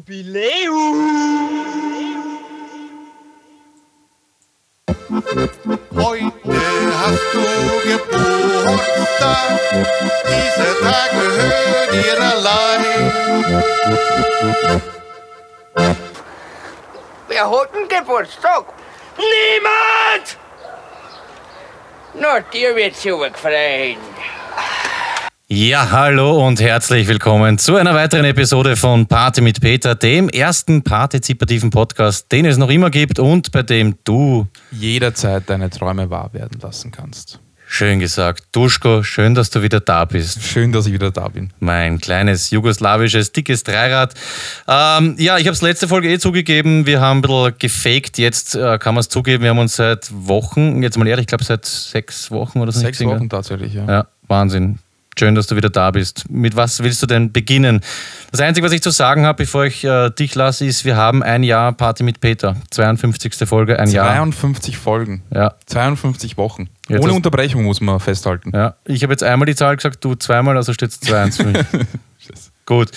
Jubiläum! Heute hast du Geburtstag, dieser Tag gehört dir allein. Wer hat denn Geburtstag? Niemand! Na, dir wird's ja gefreut. Ja, hallo und herzlich willkommen zu einer weiteren Episode von Party mit Peter, dem ersten partizipativen Podcast, den es noch immer gibt und bei dem du, jederzeit deine Träume wahr werden lassen kannst. schön gesagt, Duschko, schön, dass du wieder da bist. Schön, dass ich wieder da bin. Mein kleines jugoslawisches, dickes Dreirad. Ähm, ja, ich habe es letzte Folge eh zugegeben. Wir haben ein bisschen gefaked. Jetzt äh, kann man es zugeben. Wir haben uns seit Wochen, jetzt mal ehrlich, ich glaube seit sechs Wochen oder so Sechs. Wochen tatsächlich, ja. Ja, Wahnsinn. Schön, dass du wieder da bist. Mit was willst du denn beginnen? Das Einzige, was ich zu sagen habe, bevor ich äh, dich lasse, ist, wir haben ein Jahr Party mit Peter. 52. Folge, ein Jahr. 52 Folgen, Ja, 52 Wochen. Jetzt Ohne hast- Unterbrechung muss man festhalten. ja. Ich habe jetzt einmal die Zahl gesagt, du zweimal, also steht es 2-1 für mich. Gut.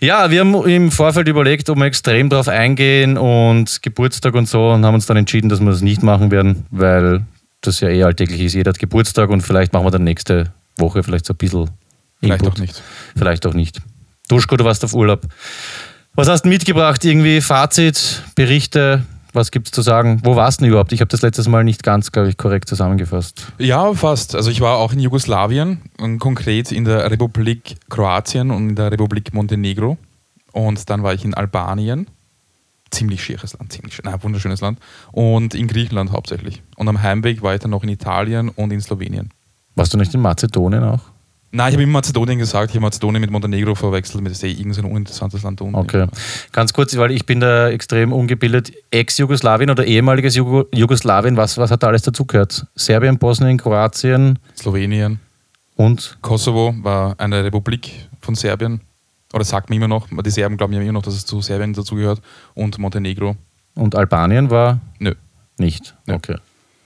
Ja, wir haben im Vorfeld überlegt, ob wir extrem drauf eingehen und Geburtstag und so und haben uns dann entschieden, dass wir das nicht machen werden, weil das ja eh alltäglich ist. Jeder hat Geburtstag und vielleicht machen wir dann nächste Woche vielleicht so ein bisschen Vielleicht Input. auch nicht. Vielleicht auch nicht. Duschko, du warst auf Urlaub. Was hast du mitgebracht? Irgendwie Fazit, Berichte? Was gibt es zu sagen? Wo warst du denn überhaupt? Ich habe das letztes Mal nicht ganz, glaube ich, korrekt zusammengefasst. Ja, fast. Also ich war auch in Jugoslawien, und konkret in der Republik Kroatien und in der Republik Montenegro. Und dann war ich in Albanien. Ziemlich schieres Land, ziemlich schön, nein, wunderschönes Land. Und in Griechenland hauptsächlich. Und am Heimweg war ich dann noch in Italien und in Slowenien. Warst du nicht in Mazedonien auch? Nein, ich habe immer Mazedonien gesagt. Ich habe Mazedonien mit Montenegro verwechselt. Das ist eh irgendein uninteressantes Land unten. Okay. Ganz kurz, weil ich bin da extrem ungebildet. Ex-Jugoslawien oder ehemaliges Jugo Jugoslawien, was, was hat da alles dazugehört? Serbien, Bosnien, Kroatien Slowenien. und Kosovo war eine Republik von Serbien. Oder sagt man immer noch, die Serben glauben ja immer noch, dass es zu Serbien dazugehört. Und Montenegro. und Albanien war Nö. nicht. Ja. Okay.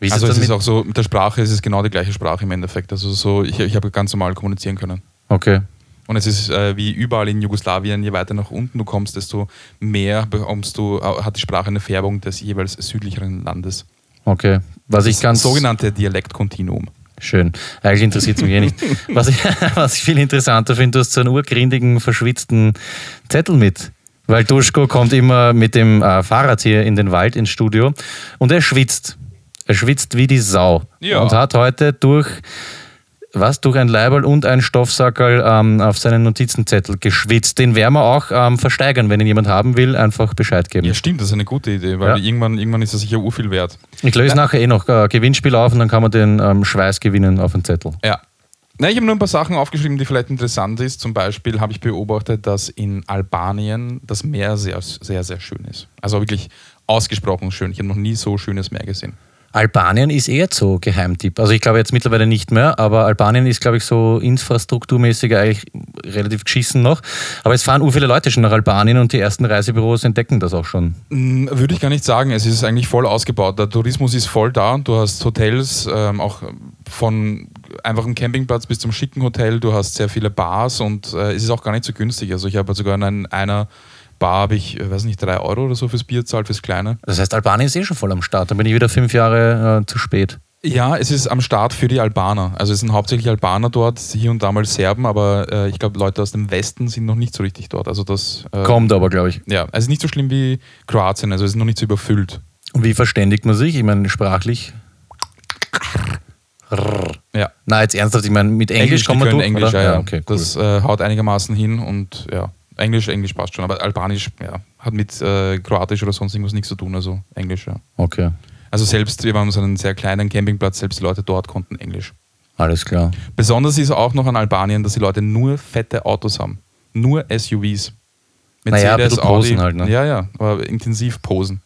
Wie ist also es ist auch so, mit der Sprache ist es genau die gleiche Sprache im Endeffekt. Also so, ich, ich habe ganz normal kommunizieren können. Okay. Und es ist äh, wie überall in Jugoslawien, je weiter nach unten du kommst, desto mehr bekommst du, äh, hat die Sprache eine Färbung des jeweils südlicheren Landes. Okay. Was ich Das ganz sogenannte Dialektkontinuum. Schön. Eigentlich interessiert es mich eh nicht. Was ich, was ich viel interessanter finde, du hast so einen urgrindigen, verschwitzten Zettel mit. Weil Duschko kommt immer mit dem äh, Fahrrad hier in den Wald ins Studio und er schwitzt. Er schwitzt wie die Sau. Ja. Und hat heute durch, was, durch ein Leiberl und ein Stoffsackerl ähm, auf seinen Notizenzettel geschwitzt. Den werden wir auch ähm, versteigern. Wenn ihn jemand haben will, einfach Bescheid geben. Ja, stimmt, das ist eine gute Idee, weil Ja. irgendwann, irgendwann ist er sicher urviel wert. Ich löse nachher eh noch äh, Gewinnspiel auf und dann kann man den ähm, Schweiß gewinnen auf den Zettel. Ja. Na, ich habe nur ein paar Sachen aufgeschrieben, die vielleicht interessant ist. Zum Beispiel habe ich beobachtet, dass in Albanien das Meer sehr, sehr, sehr schön ist. Also wirklich ausgesprochen schön. Ich habe noch nie so schönes Meer gesehen. Albanien ist eher so Geheimtipp. Also ich glaube jetzt mittlerweile nicht mehr, aber Albanien ist, glaube ich, so infrastrukturmäßig eigentlich relativ geschissen noch. Aber es fahren viele Leute schon nach Albanien und die ersten Reisebüros entdecken das auch schon. Mm, Würde ich gar nicht sagen. Es ist eigentlich voll ausgebaut. Der Tourismus ist voll da. Du hast Hotels, ähm, auch von einfachem Campingplatz bis zum schicken Hotel. Du hast sehr viele Bars und äh, es ist auch gar nicht so günstig. Also ich habe sogar in einer Bar, habe ich, äh, weiß nicht, drei Euro oder so fürs Bier zahlt, fürs Kleine. Das heißt, Albanien ist eh schon voll am Start. Da bin ich wieder fünf Jahre äh, zu spät. Ja, es ist am Start für die Albaner. Also es sind hauptsächlich Albaner dort, hier und da mal Serben, aber äh, ich glaube, Leute aus dem Westen sind noch nicht so richtig dort. Also das äh, Kommt aber, glaube ich. Ja, also es ist nicht so schlimm wie Kroatien, also es ist noch nicht so überfüllt. Und wie verständigt man sich? Ich meine, sprachlich. Ja. Na, jetzt ernsthaft, ich meine, mit Englisch, kommt man können durch, Englisch, ja, ja. okay, cool. Das äh, haut einigermaßen hin und ja, Englisch, Englisch passt schon, aber Albanisch ja, hat mit äh, Kroatisch oder sonst irgendwas nichts zu tun, also Englisch, ja. okay, Also selbst, wir waren so einen sehr kleinen Campingplatz, selbst die Leute dort konnten Englisch. alles klar. Besonders ist auch noch an Albanien, dass die Leute nur fette Autos haben. Nur SUVs. Naja, ein bisschen posen halt, ne? Ja, ja, aber intensiv posen.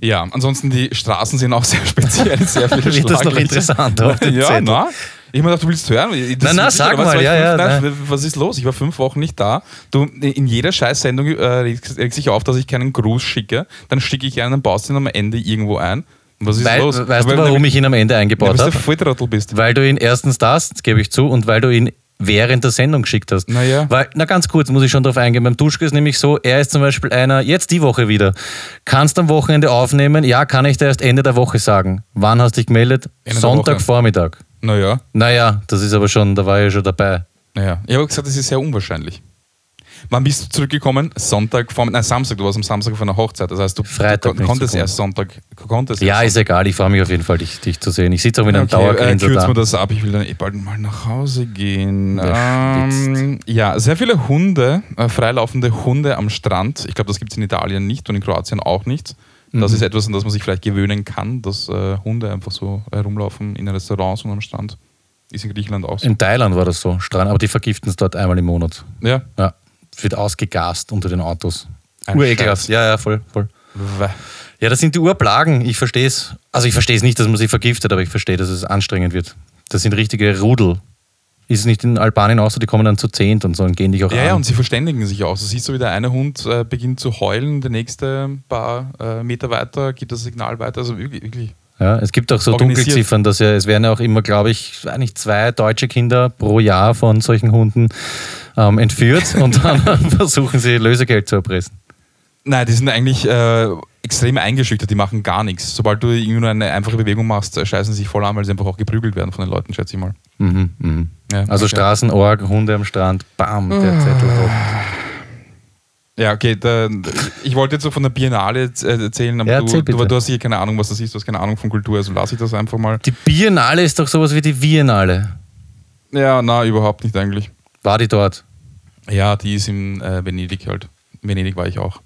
Ja, ansonsten die Straßen sind auch sehr speziell, sehr viele Wird das noch interessanter auf den Ja, Zettel? na. Ich habe gedacht, du willst hören. Na, na, ist- sag was mal, ich ja, ja, na. nein, was ist los? Ich war fünf Wochen nicht da. Du, in jeder Scheiß-Sendung äh, regt sich auf, dass ich keinen Gruß schicke. Dann schicke ich einen, baust ihn am Ende irgendwo ein. Was ist Weil, los? weißt du, warum ich ihn am Ende eingebaut weil du habe? Volltrottel bist. Weil du ihn erstens das, das gebe ich zu, und weil du ihn während der Sendung geschickt hast. Naja. Weil, na ganz kurz, muss ich schon drauf eingehen. Beim Duschko ist nämlich so, er ist zum Beispiel einer, jetzt die Woche wieder. Kannst am Wochenende aufnehmen? Ja, kann ich dir erst Ende der Woche sagen. Wann hast du dich gemeldet? Ende. Sonntagvormittag. Naja, Naja, das ist aber schon, da war ich ja schon dabei. naja. Ich habe gesagt, das ist sehr unwahrscheinlich. Wann bist du zurückgekommen? Sonntag, vor, nein, Samstag, du warst am Samstag auf einer Hochzeit. Das heißt, du, Freitag du konntest erst Sonntag, konntest Ja, erst ist egal, ich freue mich auf jeden Fall, dich, dich zu sehen. Ich sitze auch mit einem Okay, äh, Dauergrinser kürzen da. wir das ab. Ich will dann eh bald mal nach Hause gehen. Ähm, ja, sehr viele Hunde, äh, freilaufende Hunde am Strand. Ich glaube, das gibt es in Italien nicht und in Kroatien auch nicht. Das Mhm. ist etwas, an das man sich vielleicht gewöhnen kann, dass äh, Hunde einfach so herumlaufen in Restaurants und am Strand. Ist in Griechenland auch so. In Thailand war das so, Strand, aber die vergiften es dort einmal im Monat. ja. Ja, es wird ausgegast unter den Autos. Urekelhaft. Ja, ja, voll, voll. Weh. Ja, das sind die Urplagen. Ich verstehe es. Also ich verstehe es nicht, dass man sie vergiftet, aber ich verstehe, dass es anstrengend wird. Das sind richtige Rudel. Ist es nicht in Albanien auch so, die kommen dann zu zehnt und so und gehen dich auch Ja, an. ja, und sie verständigen sich auch. Du siehst so, wie der eine Hund äh, beginnt zu heulen, der nächste paar äh, Meter weiter gibt das Signal weiter. Also wirklich, wirklich. Ja, es gibt auch so. Dunkelziffern, dass ja, es werden ja auch immer, glaube ich, eigentlich zwei deutsche Kinder pro Jahr von solchen Hunden ähm, entführt und dann versuchen sie Lösegeld zu erpressen. Nein, die sind eigentlich äh, extrem eingeschüchtert, die machen gar nichts. Sobald du irgendwie nur eine einfache Bewegung machst, äh, scheißen sie sich voll an, weil sie einfach auch geprügelt werden von den Leuten, schätze ich mal. Mhm, mhm. Ja, Also okay. Straßenorg, Hunde am Strand, bam, der Ah. Zettel drauf. Ja, okay, da, ich wollte jetzt so von der Biennale äh, erzählen, aber Ja, du, erzähl du, bitte. du hast hier keine Ahnung, was das ist, du hast keine Ahnung von Kultur, also lasse ich das einfach mal. Die Biennale ist doch sowas wie die Biennale. Ja, na, überhaupt nicht eigentlich. War die dort? Ja, die ist in äh, Venedig halt. In Venedig war ich auch.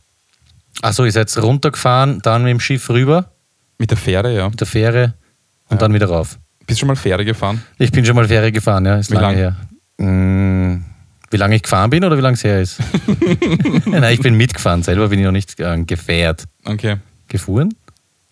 Achso, ihr seid runtergefahren, dann mit dem Schiff rüber, Mit der Fähre, ja. mit der Fähre und Ja. dann wieder rauf. Bist du schon mal Fähre gefahren? Ich bin schon mal Fähre gefahren, ja, ist Wie lange lang? her. Mm, wie lange ich gefahren bin oder wie lange es her ist? Nein, ich bin mitgefahren, selber bin ich noch nicht äh, gefährt. Okay. Gefahren?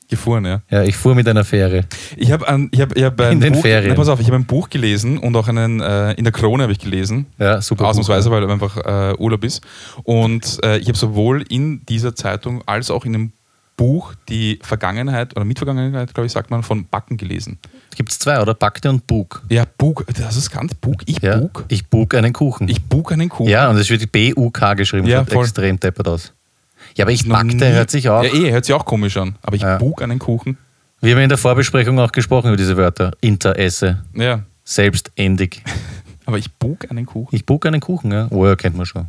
Gefahren, ja. Ja, ich fuhr mit einer Fähre. Ich habe ein, ich hab, ich hab ein In den Buch, Ferien. Pass auf, ich habe ein Buch gelesen und auch einen, äh, in der Krone habe ich gelesen. Ja, super. Ausnahmsweise, weil einfach äh, Urlaub ist. Und äh, ich habe sowohl in dieser Zeitung als auch in einem Buch die Vergangenheit oder Mitvergangenheit, glaube ich, sagt man, von Backen gelesen. Gibt es zwei, oder? Backte und Bug. Ja, Bug, das ist ganz Bug. Ich Ja, Bug? ich bug einen Kuchen. Ich Bug einen Kuchen. ja, und es wird B-U-K geschrieben. Ja, voll. extrem deppert aus. Ja, aber ich backte, hört sich auch. Ja, eh, hört sich auch komisch an. Aber ich Ja. Bug einen Kuchen. Wir haben in der Vorbesprechung auch gesprochen über diese Wörter. Interesse, Ja. selbständig. Aber ich Bug einen Kuchen. Ich bug einen Kuchen, ja. Oh, ja, kennt man schon.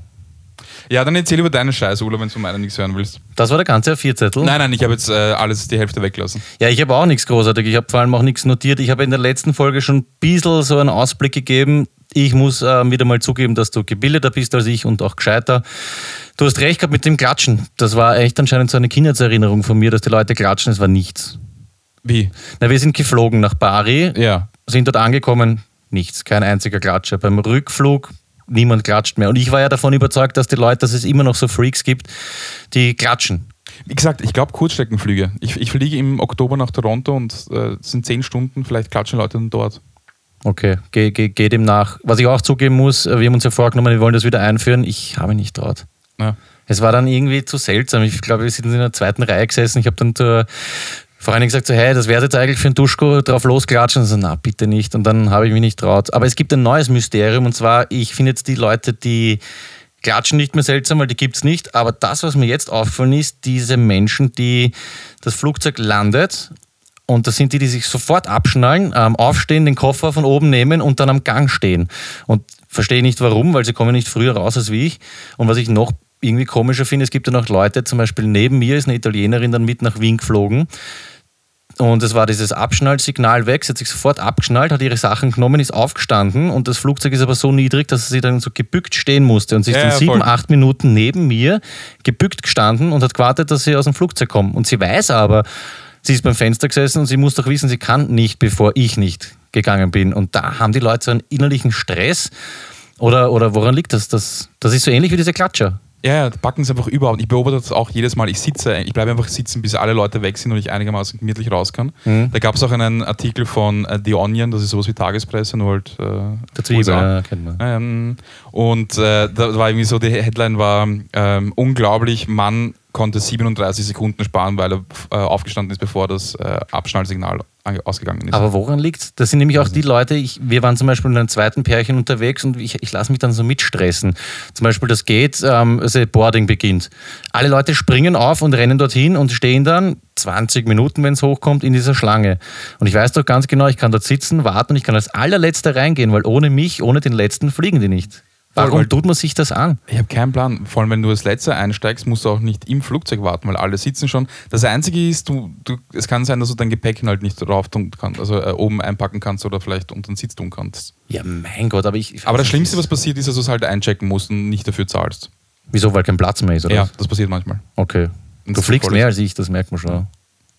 Ja, dann erzähl über deinen Scheiß, Ulla, wenn du von meinen nichts hören willst. Das war der ganze A4-Zettel. Nein, nein, ich habe jetzt äh, alles die Hälfte weggelassen. Ja, ich habe auch nichts großartig. Ich habe vor allem auch nichts notiert. Ich habe in der letzten Folge schon ein bisschen so einen Ausblick gegeben. Ich muss äh, wieder mal zugeben, dass du gebildeter bist als ich und auch gescheiter. Du hast recht gehabt mit dem Klatschen. Das war echt anscheinend so eine Kindheitserinnerung von mir, dass die Leute klatschen. Es war nichts. Wie? Na, wir sind geflogen nach Bari, Ja. sind dort angekommen, nichts, kein einziger Klatscher. Beim Rückflug niemand klatscht mehr. Und ich war ja davon überzeugt, dass die Leute, dass es immer noch so Freaks gibt, die klatschen. Wie gesagt, ich glaube Kurzstreckenflüge. Ich, ich fliege im Oktober nach Toronto und äh, es sind zehn Stunden, vielleicht klatschen Leute dann dort. Okay, geh, geh, geh dem nach. Was ich auch zugeben muss, äh, wir haben uns ja vorgenommen, wir wollen das wieder einführen. Ich habe mich nicht traut. Ja. Es war dann irgendwie zu seltsam. Ich glaube, wir sind in der zweiten Reihe gesessen. Ich habe dann zur Freundin gesagt, so, hey, das wäre jetzt eigentlich für einen Duschko drauf losklatschen. Und so, na, bitte nicht. Und dann habe ich mich nicht traut. Aber es gibt ein neues Mysterium und zwar, ich finde jetzt die Leute, die klatschen nicht mehr seltsam, weil die gibt es nicht. Aber das, was mir jetzt auffallen ist, diese Menschen, die das Flugzeug landet und das sind die, die sich sofort abschnallen, ähm, aufstehen, den Koffer von oben nehmen und dann am Gang stehen. Und verstehe nicht warum, weil sie kommen nicht früher raus als wie ich. Und was ich noch irgendwie komischer finde, es gibt ja noch Leute, zum Beispiel neben mir ist eine Italienerin dann mit nach Wien geflogen. Und es war dieses Abschnallsignal weg. Sie hat sich sofort abgeschnallt, hat ihre Sachen genommen, ist aufgestanden und das Flugzeug ist aber so niedrig, dass sie dann so gebückt stehen musste. Und sie ist Ja, dann ja, sieben, acht Minuten neben mir gebückt gestanden und hat gewartet, dass sie aus dem Flugzeug kommen. Und sie weiß aber, sie ist beim Fenster gesessen und sie muss doch wissen, sie kann nicht, bevor ich nicht gegangen bin. Und da haben die Leute so einen innerlichen Stress. Oder, oder woran liegt das? das? Das ist so ähnlich wie diese Klatscher. Ja, ja, backen es einfach überhaupt. Ich beobachte das auch jedes Mal. Ich sitze, ich bleibe einfach sitzen, bis alle Leute weg sind und ich einigermaßen gemütlich raus kann. Mhm. Da gab es auch einen Artikel von äh, The Onion, das ist sowas wie Tagespresse, nur halt. Äh, USA. ja, kennt man. Ähm, und äh, da war irgendwie so, die Headline war ähm, unglaublich, Mann konnte 37 Sekunden sparen, weil er äh, aufgestanden ist, bevor das äh, Abschnallsignal ange- ausgegangen ist. Aber woran liegt Das sind nämlich auch die Leute, ich, wir waren zum Beispiel mit einem zweiten Pärchen unterwegs und ich, ich lasse mich dann so mitstressen. Zum Beispiel, das geht, ähm, also Boarding beginnt. Alle Leute springen auf und rennen dorthin und stehen dann 20 Minuten, wenn es hochkommt, in dieser Schlange. Und ich weiß doch ganz genau, ich kann dort sitzen, warten und ich kann als allerletzter reingehen, weil ohne mich, ohne den letzten fliegen die nicht. Warum weil- tut man sich das an? Ich habe keinen Plan. Vor allem, wenn du als Letzter einsteigst, musst du auch nicht im Flugzeug warten, weil alle sitzen schon. Das Einzige ist, du, du, es kann sein, dass du dein Gepäck halt nicht drauf tun kannst, also äh, oben einpacken kannst oder vielleicht unter den Sitz tun kannst. Ja, mein Gott, aber ich. ich Aber das Schlimmste, was passiert, ist, dass du es halt einchecken musst und nicht dafür zahlst. Wieso, weil kein Platz mehr ist, oder? Ja, das passiert manchmal. Okay. Und Du fliegst mehr als ich, das merkt man schon.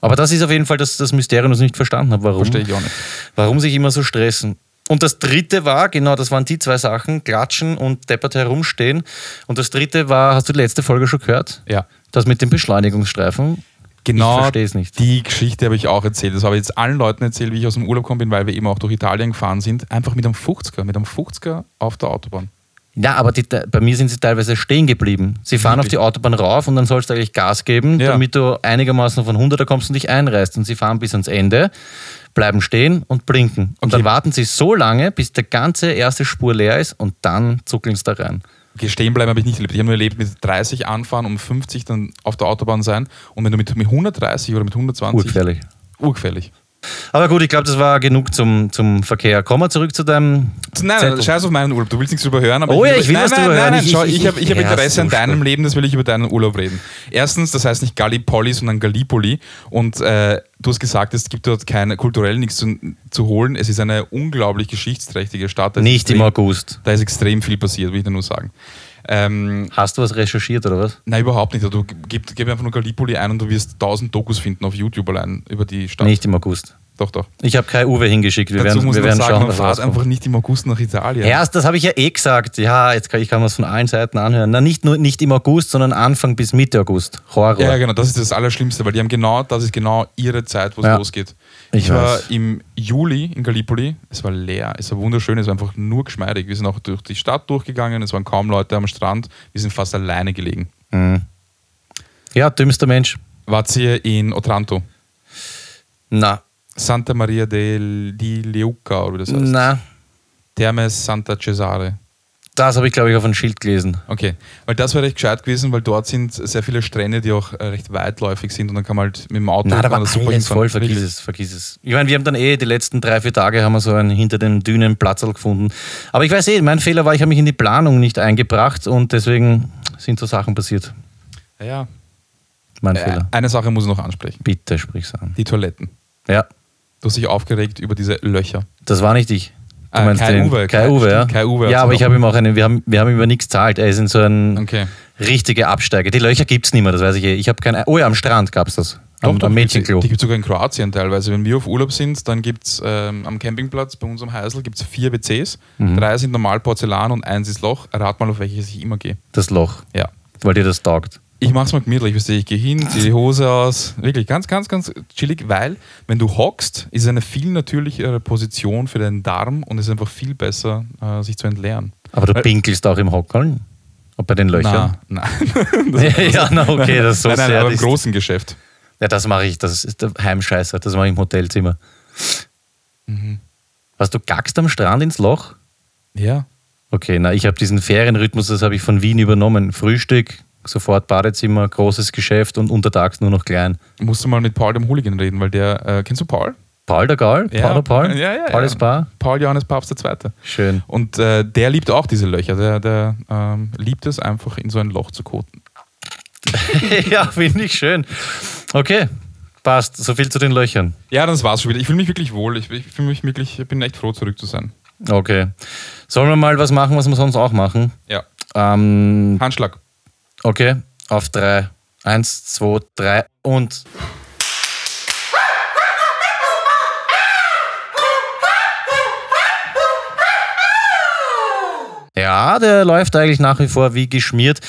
Aber das ist auf jeden Fall das, das Mysterium, das ich nicht verstanden habe. Warum? Verstehe ich auch nicht. Warum sich immer so stressen? Und das dritte war, genau, das waren die zwei Sachen, klatschen und deppert herumstehen. Und das dritte war, hast du die letzte Folge schon gehört? Ja. Das mit dem Beschleunigungsstreifen. Genau, Ich verstehe es nicht. die Geschichte habe ich auch erzählt. Das habe ich jetzt allen Leuten erzählt, wie ich aus dem Urlaub gekommen bin, weil wir eben auch durch Italien gefahren sind. Einfach mit einem 50er, mit einem 50er auf der Autobahn. Ja, aber die, bei mir sind sie teilweise stehen geblieben. Sie fahren auf Wirklich? die Autobahn rauf und dann sollst du eigentlich Gas geben, Ja. damit du einigermaßen von 100er kommst und dich einreißt. Und sie fahren bis ans Ende, bleiben stehen und blinken. Und Okay. dann warten sie so lange, bis der ganze erste Spur leer ist und dann zuckeln sie da rein. Okay, stehen bleiben habe ich nicht erlebt. Ich habe nur erlebt, mit 30 anfahren, um 50 dann auf der Autobahn sein. Und wenn du mit, mit 130 oder mit 120. Urgefährlich. Urgefährlich. Aber gut, ich glaube, das war genug zum, zum Verkehr. Kommen wir zurück zu deinem. Nein, Zettel. scheiß auf meinen Urlaub. Du willst nichts drüber hören. Aber Oh ja, ich will nein, was nein, drüber nein, hören. Nein, Ich- schau, ich- ich, habe ich hab Interesse an deinem. Leben, das will ich über deinen Urlaub reden. Erstens, das heißt nicht Gallipoli, sondern Gallipoli. Und äh, du hast gesagt, es gibt dort keine, kulturell nichts zu, zu holen. Es ist eine unglaublich geschichtsträchtige Stadt. Nicht im extrem- August. Da ist extrem viel passiert, will ich dir nur sagen. Ähm, Hast du was recherchiert oder was? nein, überhaupt nicht. Du gib, gib einfach nur Gallipoli ein und du wirst tausend Dokus finden auf YouTube allein über die Stadt. Nicht im August. Doch, doch. Ich habe Kai Uwe hingeschickt. Wir Dazu werden, muss wir man werden sagen, schauen, man rauskommt. einfach nicht im August nach Italien. Erst, das habe ich ja eh gesagt. Ja, jetzt kann, ich kann man es von allen Seiten anhören. Na, nicht nur nicht im August, sondern Anfang bis Mitte August. Horror. Ja, genau, das ist das Allerschlimmste, weil die haben genau, das ist genau ihre Zeit, wo es Ja. losgeht. Ich Ich, war weiß. im Juli in Gallipoli, es war leer, es war wunderschön, es war einfach nur geschmeidig. Wir sind auch durch die Stadt durchgegangen, es waren kaum Leute am Strand, wir sind fast alleine gelegen. ja, dümmster Mensch. Wart ihr in Otranto? Na, Santa Maria del, di Leuca, oder wie das heißt? na, Termes Santa Cesare. das habe ich, glaube ich, auf ein Schild gelesen. Okay, weil das wäre recht gescheit gewesen, weil dort sind sehr viele Strände, die auch äh, recht weitläufig sind und dann kann man halt mit dem Auto Na, da war super alles voll, vergiss es, vergiss es. Ich meine, wir haben dann eh die letzten drei, vier Tage haben wir so einen hinter den Dünen Platzl gefunden. Aber ich weiß eh, mein Fehler war, ich habe mich in die Planung nicht eingebracht und deswegen sind so Sachen passiert. Ja, Mein äh, Fehler. eine Sache muss ich noch ansprechen. Bitte sprich's an. Die Toiletten. Ja, Du hast dich aufgeregt über diese Löcher. das war nicht ich. Du Ah, meinst Kai den- Uwe, Kai Kai- Uwe, ja. Kai Uwe ja, aber ich habe ihm auch eine, wir haben, wir haben ihm über nichts zahlt. Er ist in so ein Okay. richtige Absteige. Die Löcher gibt es nicht mehr, das weiß ich eh. Ich habe keine. Oh ja, am Strand gab es das. Am, am Mädchenklo. Die gibt es sogar in Kroatien teilweise. Wenn wir auf Urlaub sind, dann gibt es ähm, am Campingplatz bei uns am Heisel gibt's vier WCs. Mhm. Drei sind normal Porzellan und eins ist Loch. Rat mal, auf welches ich immer gehe. Das Loch, Ja. weil dir das taugt. Ich mach's mal gemütlich, weißt du, ich gehe hin, ziehe die Hose aus. Wirklich ganz, ganz, ganz chillig, weil, wenn du hockst, ist es eine viel natürlichere Position für den Darm und es ist einfach viel besser, äh, sich zu entleeren. Aber du Weil- pinkelst auch im Hockeln? Ob bei den Löchern? Na, nein. ja, na okay, das ist so nein, nein, aber im großen Geschäft. Ja, das mache ich. Das ist der Heimscheißer. Das mache ich im Hotelzimmer. Mhm. Was, du gackst am Strand ins Loch? Ja. Okay, na, ich habe diesen Ferienrhythmus, das habe ich von Wien übernommen. Frühstück, sofort Badezimmer, großes Geschäft und untertags nur noch klein. Musst du mal mit Paul dem Hooligan reden, weil der, äh, kennst du Paul? Paul der Gaul? Paul der Paul? Ja, ja, Paul ja. ist Bar? Paul Johannes Papst II. Schön. Und äh, der liebt auch diese Löcher. Der, der ähm, liebt es einfach in so ein Loch zu koten. ja, finde ich schön. Okay, passt. So viel zu den Löchern. Ja, das war's schon wieder. Ich fühle mich wirklich wohl. Ich, ich fühle mich wirklich, ich bin echt froh, zurück zu sein. Okay. Sollen wir mal was machen, was wir sonst auch machen? Ja. Ähm, Handschlag. Okay, auf drei. Eins, zwei, drei und. Ja, der läuft eigentlich nach wie vor wie geschmiert.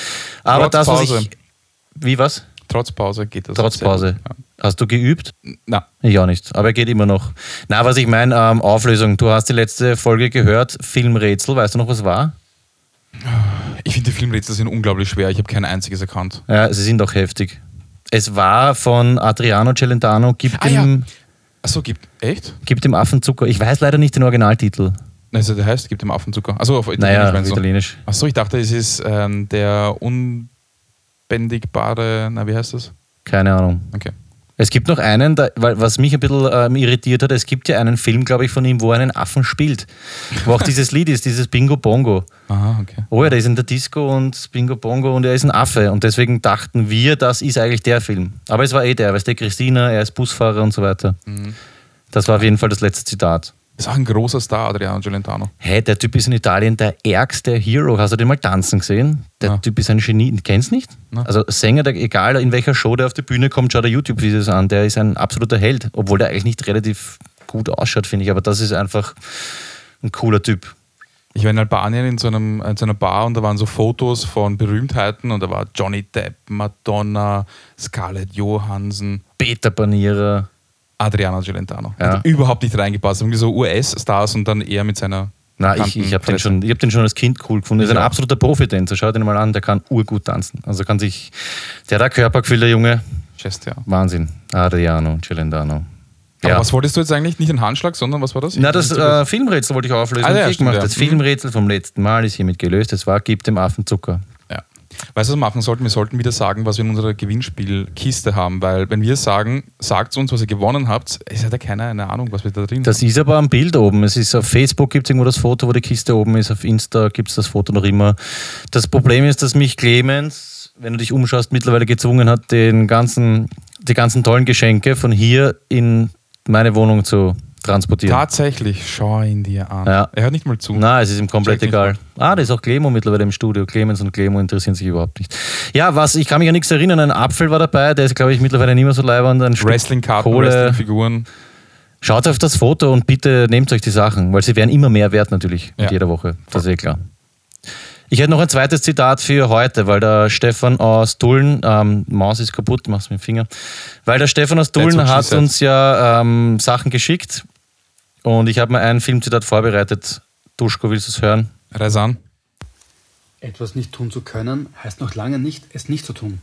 Aber Trotz das, was Pause. ich. Wie was? Trotz Pause geht das. Trotz. Pause. Hast du geübt? Ja. Na, Ich auch nicht, aber er geht immer noch. Na, was ich meine, ähm, Auflösung. Du hast die letzte Folge gehört, Filmrätsel. Weißt du noch, was war? Ich finde, die Filmrätsel sind unglaublich schwer. Ich habe kein einziges erkannt. Ja, sie sind auch heftig. Es war von Adriano Celentano, gibt, Ah, ja. dem, Achso, gibt. Echt? gibt dem Affen Zucker. Ich weiß leider nicht den Originaltitel. Also, der heißt, gibt dem Affenzucker. Achso, auf Italienisch Naja, meinst du? italienisch. Achso, ich dachte, es ist ähm, der unbändigbare. Na, wie heißt das? Keine Ahnung. Okay. Es gibt noch einen, da, weil, was mich ein bisschen ähm, irritiert hat, es gibt ja einen Film, glaube ich, von ihm, wo er einen Affen spielt. Wo auch dieses Lied ist, dieses Bingo Bongo. Aha, okay. Oh ja, der ist in der Disco und Bingo Bongo und er ist ein Affe. Und deswegen dachten wir, das ist eigentlich der Film. Aber es war eh der, weißt du, Christina, er ist Busfahrer und so weiter. Mhm. Das war auf jeden Fall das letzte Zitat. Ist auch ein großer Star, Adriano Celentano. Hey, der Typ ist in Italien der ärgste Hero. Hast du den mal tanzen gesehen? Der Ja. Typ ist ein Genie. Kennst nicht? Na. Also Sänger, der, egal in welcher Show der auf die Bühne kommt, schau dir YouTube-Videos an. Der ist ein absoluter Held, obwohl der eigentlich nicht relativ gut ausschaut, finde ich. Aber das ist einfach ein cooler Typ. Ich war in Albanien in so, einem, in so einer Bar und da waren so Fotos von Berühmtheiten und da war Johnny Depp, Madonna, Scarlett Johansson, Peter Panierer. Adriano Celentano. Ja. Hat überhaupt nicht reingepasst. Irgendwie so US-Stars und dann eher mit seiner. Na, ich, ich habe den, Fresse. schon- ich hab den schon als Kind cool gefunden. Er ist ein absoluter Profitänzer. Schau den mal an, der kann urgut tanzen. Also kann sich, der hat ein Körpergefühl, der Junge. Chest, ja. Wahnsinn. Adriano Celentano. Aber Ja. was wolltest du jetzt eigentlich? Nicht ein Handschlag, sondern was war das? Na, das äh, Filmrätsel wollte ich auflösen. Ah, ja, stimmt, ja. Das. Filmrätsel vom letzten Mal ist hiermit gelöst. Es war, gib dem Affen Zucker. Weißt du, was wir machen sollten? Wir sollten wieder sagen, was wir in unserer Gewinnspielkiste haben, weil wenn wir sagen, sagt uns, was ihr gewonnen habt, es hat ja keiner eine Ahnung, was wir da drin Das ist aber am Bild oben. Es ist auf Facebook gibt es irgendwo das Foto, wo die Kiste oben ist. Auf Insta gibt es das Foto noch immer. Das Problem ist, dass mich Clemens, wenn du dich umschaust, mittlerweile gezwungen hat, den ganzen, die ganzen tollen Geschenke von hier in meine Wohnung zu transportieren. Tatsächlich, schau ihn dir an. Ja. Er hört nicht mal zu. Na, es ist ihm komplett egal. Ah, da ist auch Clemo mittlerweile im Studio. Clemens und Clemo interessieren sich überhaupt nicht. Ja, was, ich kann mich an nichts erinnern. Ein Apfel war dabei, der ist, glaube ich, mittlerweile nicht mehr so leibernd. Wrestling-Karten. Wrestling-Figuren. Schaut auf das Foto und bitte nehmt euch die Sachen, weil sie werden immer mehr wert natürlich mit Ja. jeder Woche. Das ist eh klar. Ich hätte noch ein zweites Zitat für heute, weil der Stefan aus Dullen, ähm, Maus ist kaputt, mach's mit dem Finger, weil der Stefan aus she hat uns ja ähm, Sachen geschickt und ich habe mir ein Filmzitat vorbereitet. Duschko, willst du es hören? Reiß an. Etwas nicht tun zu können, heißt noch lange nicht, es nicht zu tun.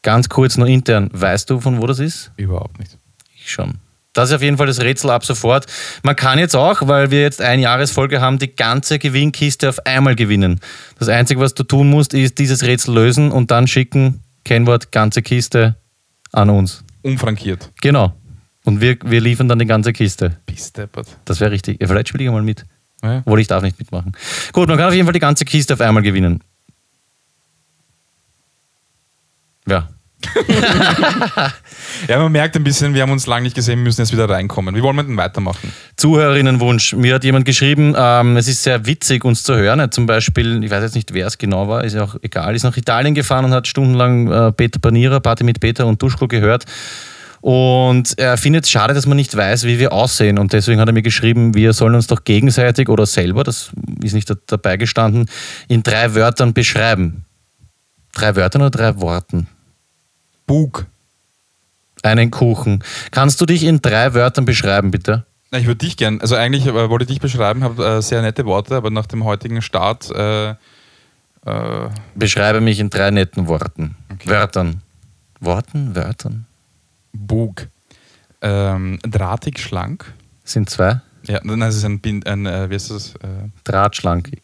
Ganz kurz nur intern. Weißt du, von wo das ist? Überhaupt nicht. Ich schon. Das ist auf jeden Fall das Rätsel ab sofort. Man kann jetzt auch, weil wir jetzt eine Jahresfolge haben, die ganze Gewinnkiste auf einmal gewinnen. Das Einzige, was du tun musst, ist dieses Rätsel lösen und dann schicken, Kennwort, ganze Kiste an uns. Unfrankiert. Genau. Und wir, wir liefern dann die ganze Kiste. Bist deppert. Das wäre richtig. Ja, vielleicht spiele ich mal mit. Ja. Obwohl ich darf nicht mitmachen. Gut, man kann auf jeden Fall die ganze Kiste auf einmal gewinnen. Ja. ja, man merkt ein bisschen, wir haben uns lange nicht gesehen, müssen jetzt wieder reinkommen. Wie wollen wir denn weitermachen? Zuhörerinnenwunsch. Mir hat jemand geschrieben, ähm, es ist sehr witzig, uns zu hören. Zum Beispiel, ich weiß jetzt nicht, wer es genau war, ist ja auch egal, ist nach Italien gefahren und hat stundenlang äh, Peter Panierer, Party mit Peter und Duschko gehört. Und er findet es schade, dass man nicht weiß, wie wir aussehen. Und deswegen hat er mir geschrieben, wir sollen uns doch gegenseitig oder selber, das ist nicht da- dabei gestanden, in drei Wörtern beschreiben. Drei Wörtern oder drei Worten? Bug. Einen Kuchen. Kannst du dich in drei Wörtern beschreiben, bitte? Na, ich würde dich gern, also eigentlich äh, wollte ich dich beschreiben, habe äh, sehr nette Worte, aber nach dem heutigen Start äh, äh, Beschreibe mich in drei netten Worten. Okay. Wörtern. Worten? Wörtern? Bug. Ähm, drahtig schlank. Sind zwei. Ja, nein, es ist ein, Bin, ein äh, wie heißt das? Äh, Drahtschlankig.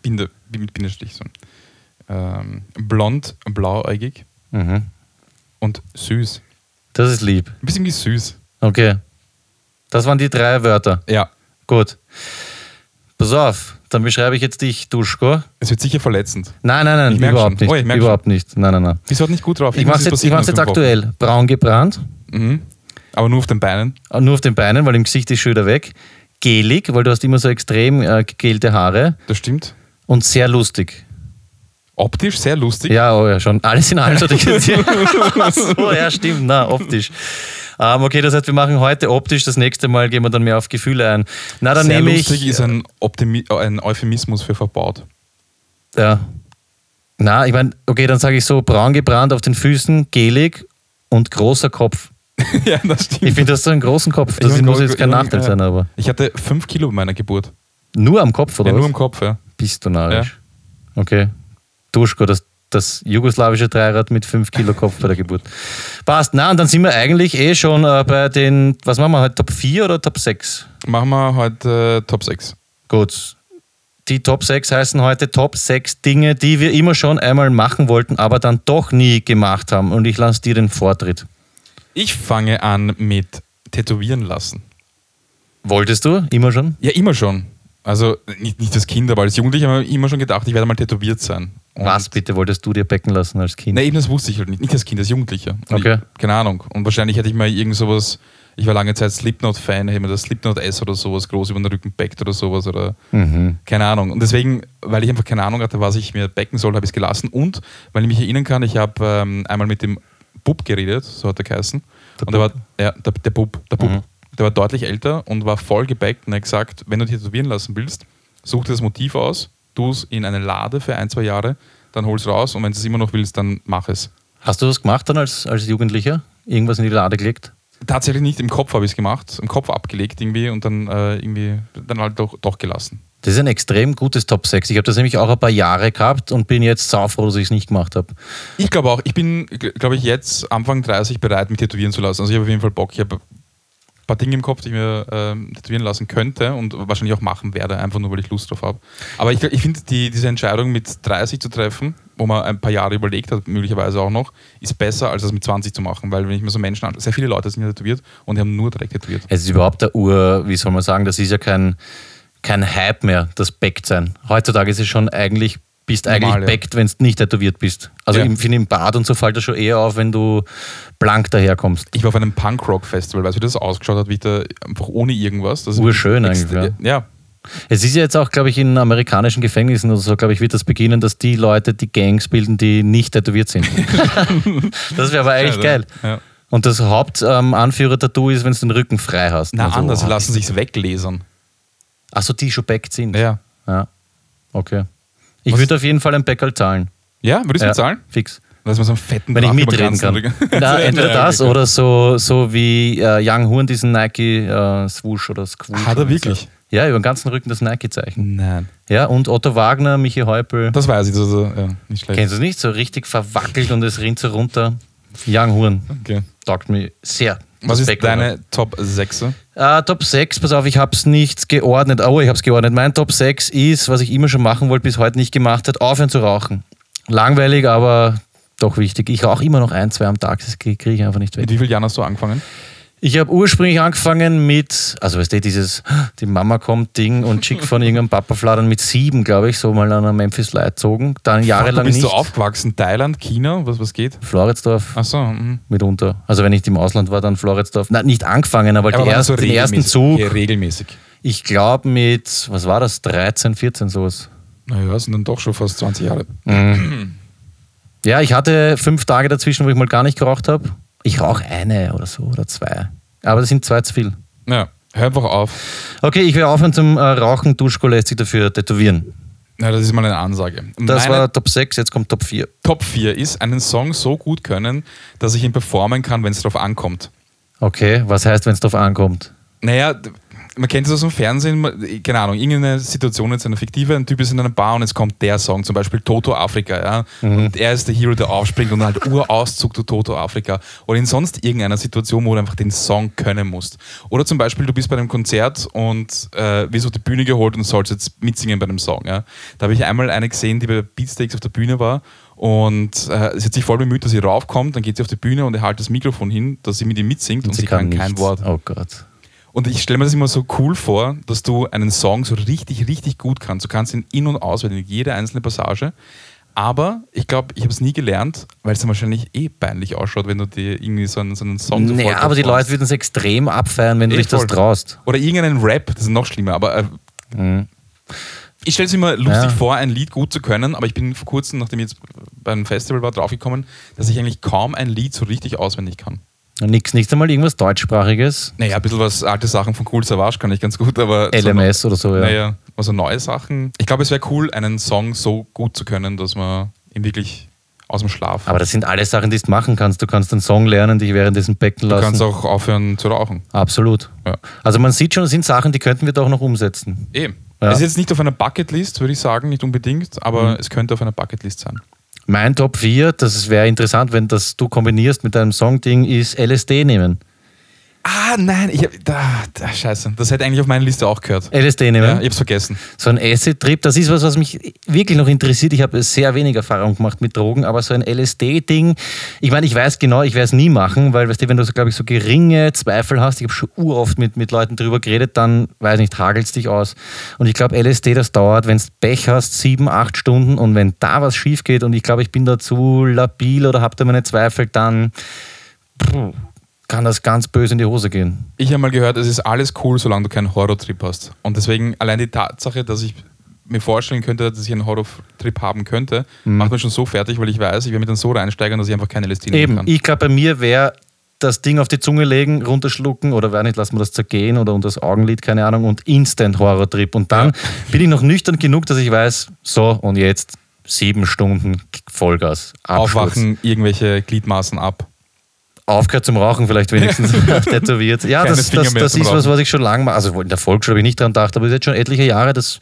Binde, mit Bindestrich so. Ähm, blond, blauäugig Mhm. Und süß. Das ist lieb. Ein bisschen wie süß. Okay. Das waren die drei Wörter. Ja, Gut. Pass auf, dann beschreibe ich jetzt dich, Duschko. es wird sicher verletzend. Nein, nein, nein, Ich überhaupt schon. nicht. Oh, ich überhaupt nicht. Nein, nein, nein. Bist du nicht gut drauf? Ich mache Irgendwas jetzt, ich mach's jetzt aktuell. Braun gebrannt. Mhm. Aber nur auf den Beinen. nur auf den Beinen, weil im Gesicht ist schon wieder weg. Gelig, weil du hast immer so extrem äh, gegelte Haare. Das stimmt. Und sehr lustig. Optisch sehr lustig. Ja, oh ja, schon. Alles in allem ich so, ja, stimmt, na, optisch. Ähm, okay, das heißt, wir machen heute optisch, das nächste Mal gehen wir dann mehr auf Gefühle ein. Na, dann sehr nehme lustig ich. ist ein, Optimi ein Euphemismus für verbaut. Ja. Na, ich meine, okay, dann sage ich so: braun gebrannt auf den Füßen, gelig und großer Kopf. ja, das stimmt. Ich finde, das so einen großen Kopf. Ich Das mein, muss jetzt kein Nachteil ja. sein, aber. Ich hatte fünf Kilo bei meiner Geburt. Nur am Kopf, oder? Ja, nur was? im Kopf, ja. Bist du narrisch. Okay. Duschko, das, das jugoslawische Dreirad mit 5 Kilo Kopf bei der Geburt. Passt. Na, und dann sind wir eigentlich eh schon äh, bei den, was machen wir heute, Top 4 oder Top 6? Machen wir heute äh, Top 6. Gut. Die Top 6 heißen heute Top 6 Dinge, die wir immer schon einmal machen wollten, aber dann doch nie gemacht haben. Und ich lasse dir den Vortritt. Ich fange an mit Tätowieren lassen. Wolltest du? Immer schon? Ja, immer schon. Also nicht, nicht als Kind, aber als Jugendlicher habe ich immer schon gedacht, ich werde mal tätowiert sein. Und Was bitte wolltest du dir becken lassen als Kind? Na, eben das wusste ich halt nicht. Nicht als Kind, als Jugendlicher. Und Okay. Ich, keine Ahnung. Und wahrscheinlich hätte ich mal irgend sowas. Ich war lange Zeit Slipknot-Fan, hätte mir das Slipknot S oder sowas groß über den Rücken backt oder sowas. Oder Mhm. keine Ahnung. Und deswegen, weil ich einfach keine Ahnung hatte, was ich mir becken soll, habe ich es gelassen. Und weil ich mich erinnern kann, ich habe ähm, einmal mit dem Bub geredet, so hat er geheißen. und der war, ja, der, der Bub, der Bub. Mhm. Der war deutlich älter und war voll gebackt und er hat gesagt, wenn du dich tätowieren lassen willst, such dir das Motiv aus, tu es in eine Lade für ein, zwei Jahre, dann hol es raus und wenn du es immer noch willst, dann mach es. Hast du das gemacht dann als, als Jugendlicher? Irgendwas in die Lade gelegt? Tatsächlich nicht, im Kopf habe ich es gemacht, im Kopf abgelegt irgendwie und dann äh, irgendwie dann halt doch, doch gelassen. Das ist ein extrem gutes Top 6. Ich habe das nämlich auch ein paar Jahre gehabt und bin jetzt saufroh, dass ich es nicht gemacht habe. Ich glaube auch, ich bin, glaube ich, jetzt Anfang 30 bereit, mich tätowieren zu lassen. Also ich habe auf jeden Fall Bock. Ich habe paar Dinge im Kopf, die ich mir ähm, tätowieren lassen könnte und wahrscheinlich auch machen werde, einfach nur, weil ich Lust drauf habe. Aber ich, ich finde, die, diese Entscheidung mit 30 zu treffen, wo man ein paar Jahre überlegt hat, möglicherweise auch noch, ist besser, als das mit 20 zu machen. Weil wenn ich mir so Menschen an, sehr viele Leute sind ja tätowiert und die haben nur direkt tätowiert. Es ist überhaupt der Ur, wie soll man sagen, das ist ja kein, kein Hype mehr, das Backt sein. Heutzutage ist es schon eigentlich, bist Normal, eigentlich ja. backt, wenn du nicht tätowiert bist. Also Ja. ich finde im Bad und so fällt das schon eher auf, wenn du blank daherkommst. Ich war auf einem Punkrock-Festival, weißt du, wie das ausgeschaut hat, wie ich da einfach ohne irgendwas. Das Urschön eigentlich, Ja, Es ist ja jetzt auch, glaube ich, in amerikanischen Gefängnissen oder so, glaube ich, wird das beginnen, dass die Leute die Gangs bilden, die nicht tätowiert sind. das wäre aber eigentlich Ja, geil. ja. Und das Hauptanführer-Tattoo ist, wenn du den Rücken frei hast. Na, Also, anders, sie ah, lassen sich's weglasern. Achso, die schon backt sind. Ja. Ja. Okay. Ich würde auf jeden Fall ein Backerl zahlen. Ja, würdest du Ja, bezahlen? Fix. Dass man so einen fetten Wenn ich Drachen mitreden kann. Na, entweder das oder so, so wie äh, Young Horn diesen Nike äh, Swoosh oder Squoosh. Hat er wirklich? So. Ja, über den ganzen Rücken das Nike-Zeichen. Nein. Ja, und Otto Wagner, Michi Häupl. Das weiß ich, also, ja, nicht schlecht. Kennst du es nicht? So richtig verwackelt und es rinnt so runter. Young Horn. Okay. Taugt mir sehr. Was ist Backerl. deine Top 6? Äh, Top 6, pass auf, ich habe es nicht geordnet. Oh, ich habe es geordnet. Mein Top 6 ist, was ich immer schon machen wollte, bis heute nicht gemacht hat, aufhören zu rauchen. Langweilig, aber doch wichtig. Ich rauche immer noch ein, zwei am Tag, das kriege ich einfach nicht weg. Mit wie vielen Jahren hast du angefangen? Ich habe ursprünglich angefangen mit, also weißt du, dieses, die Mama kommt Ding und schickt von irgendeinem Papa fladern mit sieben, glaube ich, so mal an einer Memphis Light zogen. Dann jahrelang bist nicht. du aufgewachsen? Thailand, China? Was, was geht? Floridsdorf Achso, mhm. mitunter. Also wenn ich im Ausland war, dann Floridsdorf. Nein, nicht angefangen, aber, Aber ersten, so den ersten. Zug, Okay, regelmäßig. ich glaube mit, was war das, 13, 14 sowas. Naja, sind dann doch schon fast 20 Jahre. Ja, ich hatte fünf Tage dazwischen, wo ich mal gar nicht geraucht habe. Ich rauche eine oder so oder zwei. Aber das sind zwei zu viel. Ja, hör einfach auf. Okay, ich will aufhören zum äh, Rauchen. Duschko lässt sich dafür tätowieren. Ja, das ist mal eine Ansage. Das Meine war Top 6, jetzt kommt Top 4. Top 4 ist, einen Song so gut können, dass ich ihn performen kann, wenn es drauf ankommt. Okay, was heißt, wenn es drauf ankommt? Naja, man kennt es aus dem Fernsehen, keine Ahnung, irgendeine Situation, jetzt eine fiktive, ein Typ ist in einer Bar und es kommt der Song, zum Beispiel Toto Afrika, ja. Und er ist der Hero, der aufspringt und halt Urauszug zu Toto Afrika. Oder in sonst irgendeiner Situation, wo du einfach den Song können musst. Oder zum Beispiel, du bist bei einem Konzert und äh, wirst auf die Bühne geholt und sollst jetzt mitsingen bei einem Song, ja. Da habe ich einmal eine gesehen, die bei Beatsteaks auf der Bühne war und äh, sie hat sich voll bemüht, dass sie raufkommt, dann geht sie auf die Bühne und er hält das Mikrofon hin, dass sie mit ihm mitsingt und, sie, kann, kein nichts. Wort. Oh Gott. Und ich stelle mir das immer so cool vor, dass du einen Song so richtig, richtig gut kannst. Du kannst ihn in- und auswendig, jede einzelne Passage. Aber ich glaube, ich habe es nie gelernt, weil es dann wahrscheinlich eh peinlich ausschaut, wenn du dir irgendwie so einen, so einen Song so voll Naja, aber die. Leute würden es extrem abfeiern, wenn du Eh, dich das traust. Oder irgendeinen Rap, das ist noch schlimmer. Aber äh, ich stelle es mir immer lustig Mhm. Ja. vor, ein Lied gut zu können, aber ich bin vor kurzem, nachdem ich jetzt beim Festival war, draufgekommen, dass ich eigentlich kaum ein Lied so richtig auswendig kann. Nix, nicht einmal irgendwas deutschsprachiges. Naja, ein bisschen was alte Sachen von Cool Savage kann ich ganz gut, aber. so LMS oder so, ja. Naja, also neue Sachen. Ich glaube, es wäre cool, einen Song so gut zu können, dass man ihn wirklich aus dem Schlaf. Aber das sind alles Sachen, die du machen kannst. Du kannst einen Song lernen, dich währenddessen becken du lassen. kannst auch aufhören zu rauchen. Absolut. Ja. Also man sieht schon, das sind Sachen, die könnten wir doch noch umsetzen. Eh. Ja. Es ist jetzt nicht auf einer Bucketlist, würde ich sagen, nicht unbedingt, aber es könnte auf einer Bucketlist sein. Mein Top 4, das wäre interessant, wenn das du kombinierst mit deinem Songding, ist LSD nehmen. Ah, nein, ich hab, da, da, scheiße. Das hätte eigentlich auf meine Liste auch gehört. LSD nehmen. Ja, ich hab's vergessen. So ein Acid-Trip, das ist was, was mich wirklich noch interessiert. Ich habe sehr wenig Erfahrung gemacht mit Drogen, aber so ein LSD-Ding, ich meine, ich weiß genau, ich werde es nie machen, weil, weißt du, wenn du so, glaube ich, so geringe Zweifel hast, ich habe schon uroft mit, mit Leuten drüber geredet, dann, weiß nicht, hagelst dich aus. Und ich glaube, LSD, das dauert, wenn du Pech hast, sieben, acht Stunden und wenn da was schief geht und ich glaube, ich bin da zu labil oder habe da meine Zweifel, dann puh, kann das ganz böse in die Hose gehen. Ich habe mal gehört, es ist alles cool, solange du keinen Horrortrip hast. Und deswegen allein die Tatsache, dass ich mir vorstellen könnte, dass ich einen Horrortrip haben könnte, Mhm. macht mich schon so fertig, weil ich weiß, ich werde mit dann so reinsteigern, dass ich einfach keine nehmen Eben, kann. ich glaube, bei mir wäre das Ding auf die Zunge legen, runterschlucken oder weiß nicht, lassen wir das zergehen oder unter das Augenlid, keine Ahnung, und Instant Horror-Trip. Und dann bin ich noch nüchtern genug, dass ich weiß, so und jetzt sieben Stunden Vollgas. Absturz. Aufwachen, irgendwelche Gliedmaßen ab. Aufgehört zum Rauchen vielleicht wenigstens tätowiert. Ja, Keine das, das, das ist was, Rauchen. was ich schon lange mache. Also in der Volksschule habe ich nicht dran gedacht, aber es ist jetzt schon etliche Jahre, das,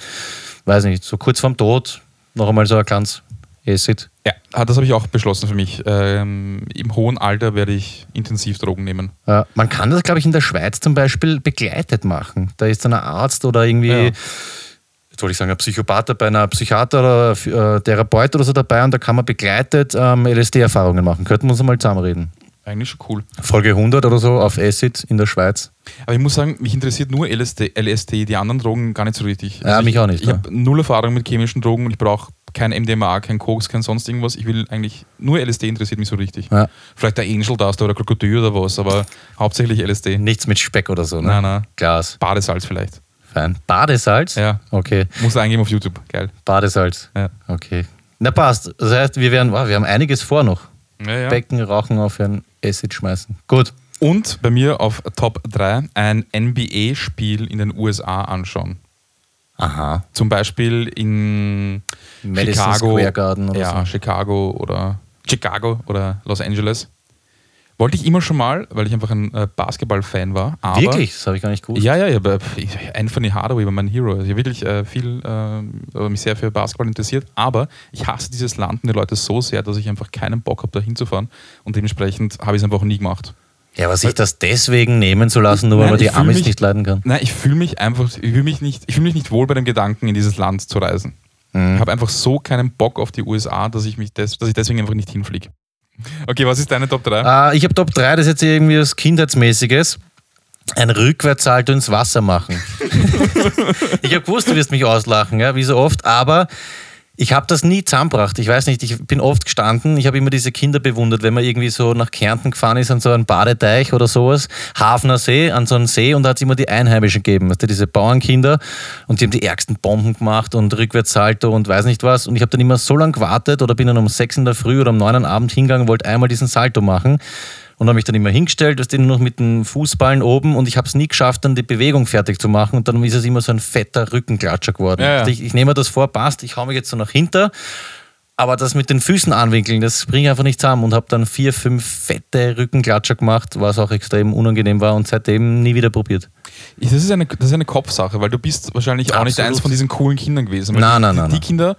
weiß nicht, so kurz vorm Tod noch einmal so ein ganz Acid. Ja, ah, das habe ich auch beschlossen für mich. Ähm, Im hohen Alter werde ich intensiv Drogen nehmen. Ja, man kann das, glaube ich, in der Schweiz zum Beispiel begleitet machen. Da ist dann ein Arzt oder irgendwie, Ja. jetzt wollte ich sagen, ein Psychopath dabei, ein Psychiater oder äh, Therapeut oder so dabei und da kann man begleitet ähm, LSD-Erfahrungen machen. Könnten wir uns mal zusammenreden. Eigentlich schon cool. Folge 100 oder so auf Acid in der Schweiz. Aber ich muss sagen, mich interessiert nur LSD, LSD die anderen Drogen gar nicht so richtig. Ja, ich, mich auch nicht, Ich ja. habe null Erfahrung mit chemischen Drogen und ich brauche kein MDMA, kein Koks, kein sonst irgendwas. Ich will eigentlich, nur LSD interessiert mich so richtig. Ja. Vielleicht der Angel Dust oder Krokodil oder was, aber hauptsächlich LSD. Nichts mit Speck oder so, ne? Nein, nein. Glas. Badesalz vielleicht. Fein. Badesalz? Ja. Okay. Muss eingeben auf YouTube. Geil. Badesalz. Ja. Okay. Na passt. Das heißt, wir werden, wow, wir haben einiges vor noch. Ja, ja. Becken, Rauchen auf ein Acid schmeißen. Gut. Und bei mir auf Top 3 ein NBA-Spiel in den USA anschauen. Aha. Zum Beispiel in Madison Chicago. Square Garden oder ja, so. Chicago oder Chicago oder Los Angeles. Wollte ich immer schon mal, weil ich einfach ein äh, Basketball-Fan war. Aber Wirklich? Das habe ich gar nicht gewusst. Ja, ja, ja. Anthony Hardaway war mein Hero. Also ich habe wirklich äh, viel, äh, mich sehr für Basketball interessiert. Aber ich hasse dieses Land und die Leute so sehr, dass ich einfach keinen Bock habe, da hinzufahren. Und dementsprechend habe ich es einfach nie gemacht. Ja, aber sich das deswegen nehmen zu lassen, nur weil man die fühl Amis mich- nicht leiden kann. Nein, ich fühle mich einfach, ich fühle mich nicht, ich fühle mich nicht wohl bei dem Gedanken, in dieses Land zu reisen. Mhm. Ich habe einfach so keinen Bock auf die USA, dass ich mich des, dass ich deswegen einfach nicht hinfliege. Okay, was ist deine Top 3? Äh, ich habe Top 3, das ist jetzt irgendwie was Kindheitsmäßiges. Ein Rückwärtssalto ins Wasser machen. ich habe gewusst, du wirst mich auslachen, ja, wie so oft, aber ich habe das nie zusammengebracht. Ich weiß nicht, ich bin oft gestanden, ich habe immer diese Kinder bewundert, wenn man irgendwie so nach Kärnten gefahren ist an so einen Badeteich oder sowas, Hafner See, an so einen See und da hat es immer die Einheimischen gegeben, du, diese Bauernkinder und die haben die ärgsten Bomben gemacht und Rückwärtssalto und weiß nicht was. Und ich habe dann immer so lange gewartet oder bin dann um sechs in der Früh oder um neun am Abend hingegangen, wollte einmal diesen Salto machen und habe mich dann immer hingestellt, das Ding nur noch mit den Fußballen oben und ich habe es nie geschafft, dann die Bewegung fertig zu machen und dann ist es immer so ein fetter Rückenklatscher geworden. Ja, ja. Ich, ich nehme mir das vor, passt, ich hau mich jetzt so nach hinter, aber das mit den Füßen anwinkeln, das bringe ich einfach nicht zusammen und habe dann vier, fünf fette Rückenklatscher gemacht, was auch extrem unangenehm war und seitdem nie wieder probiert. Das ist, eine, das ist eine Kopfsache, weil du bist wahrscheinlich auch nicht Absolut. eins von diesen coolen Kindern gewesen. Nein, die, nein, nein, Die nein. Kinder,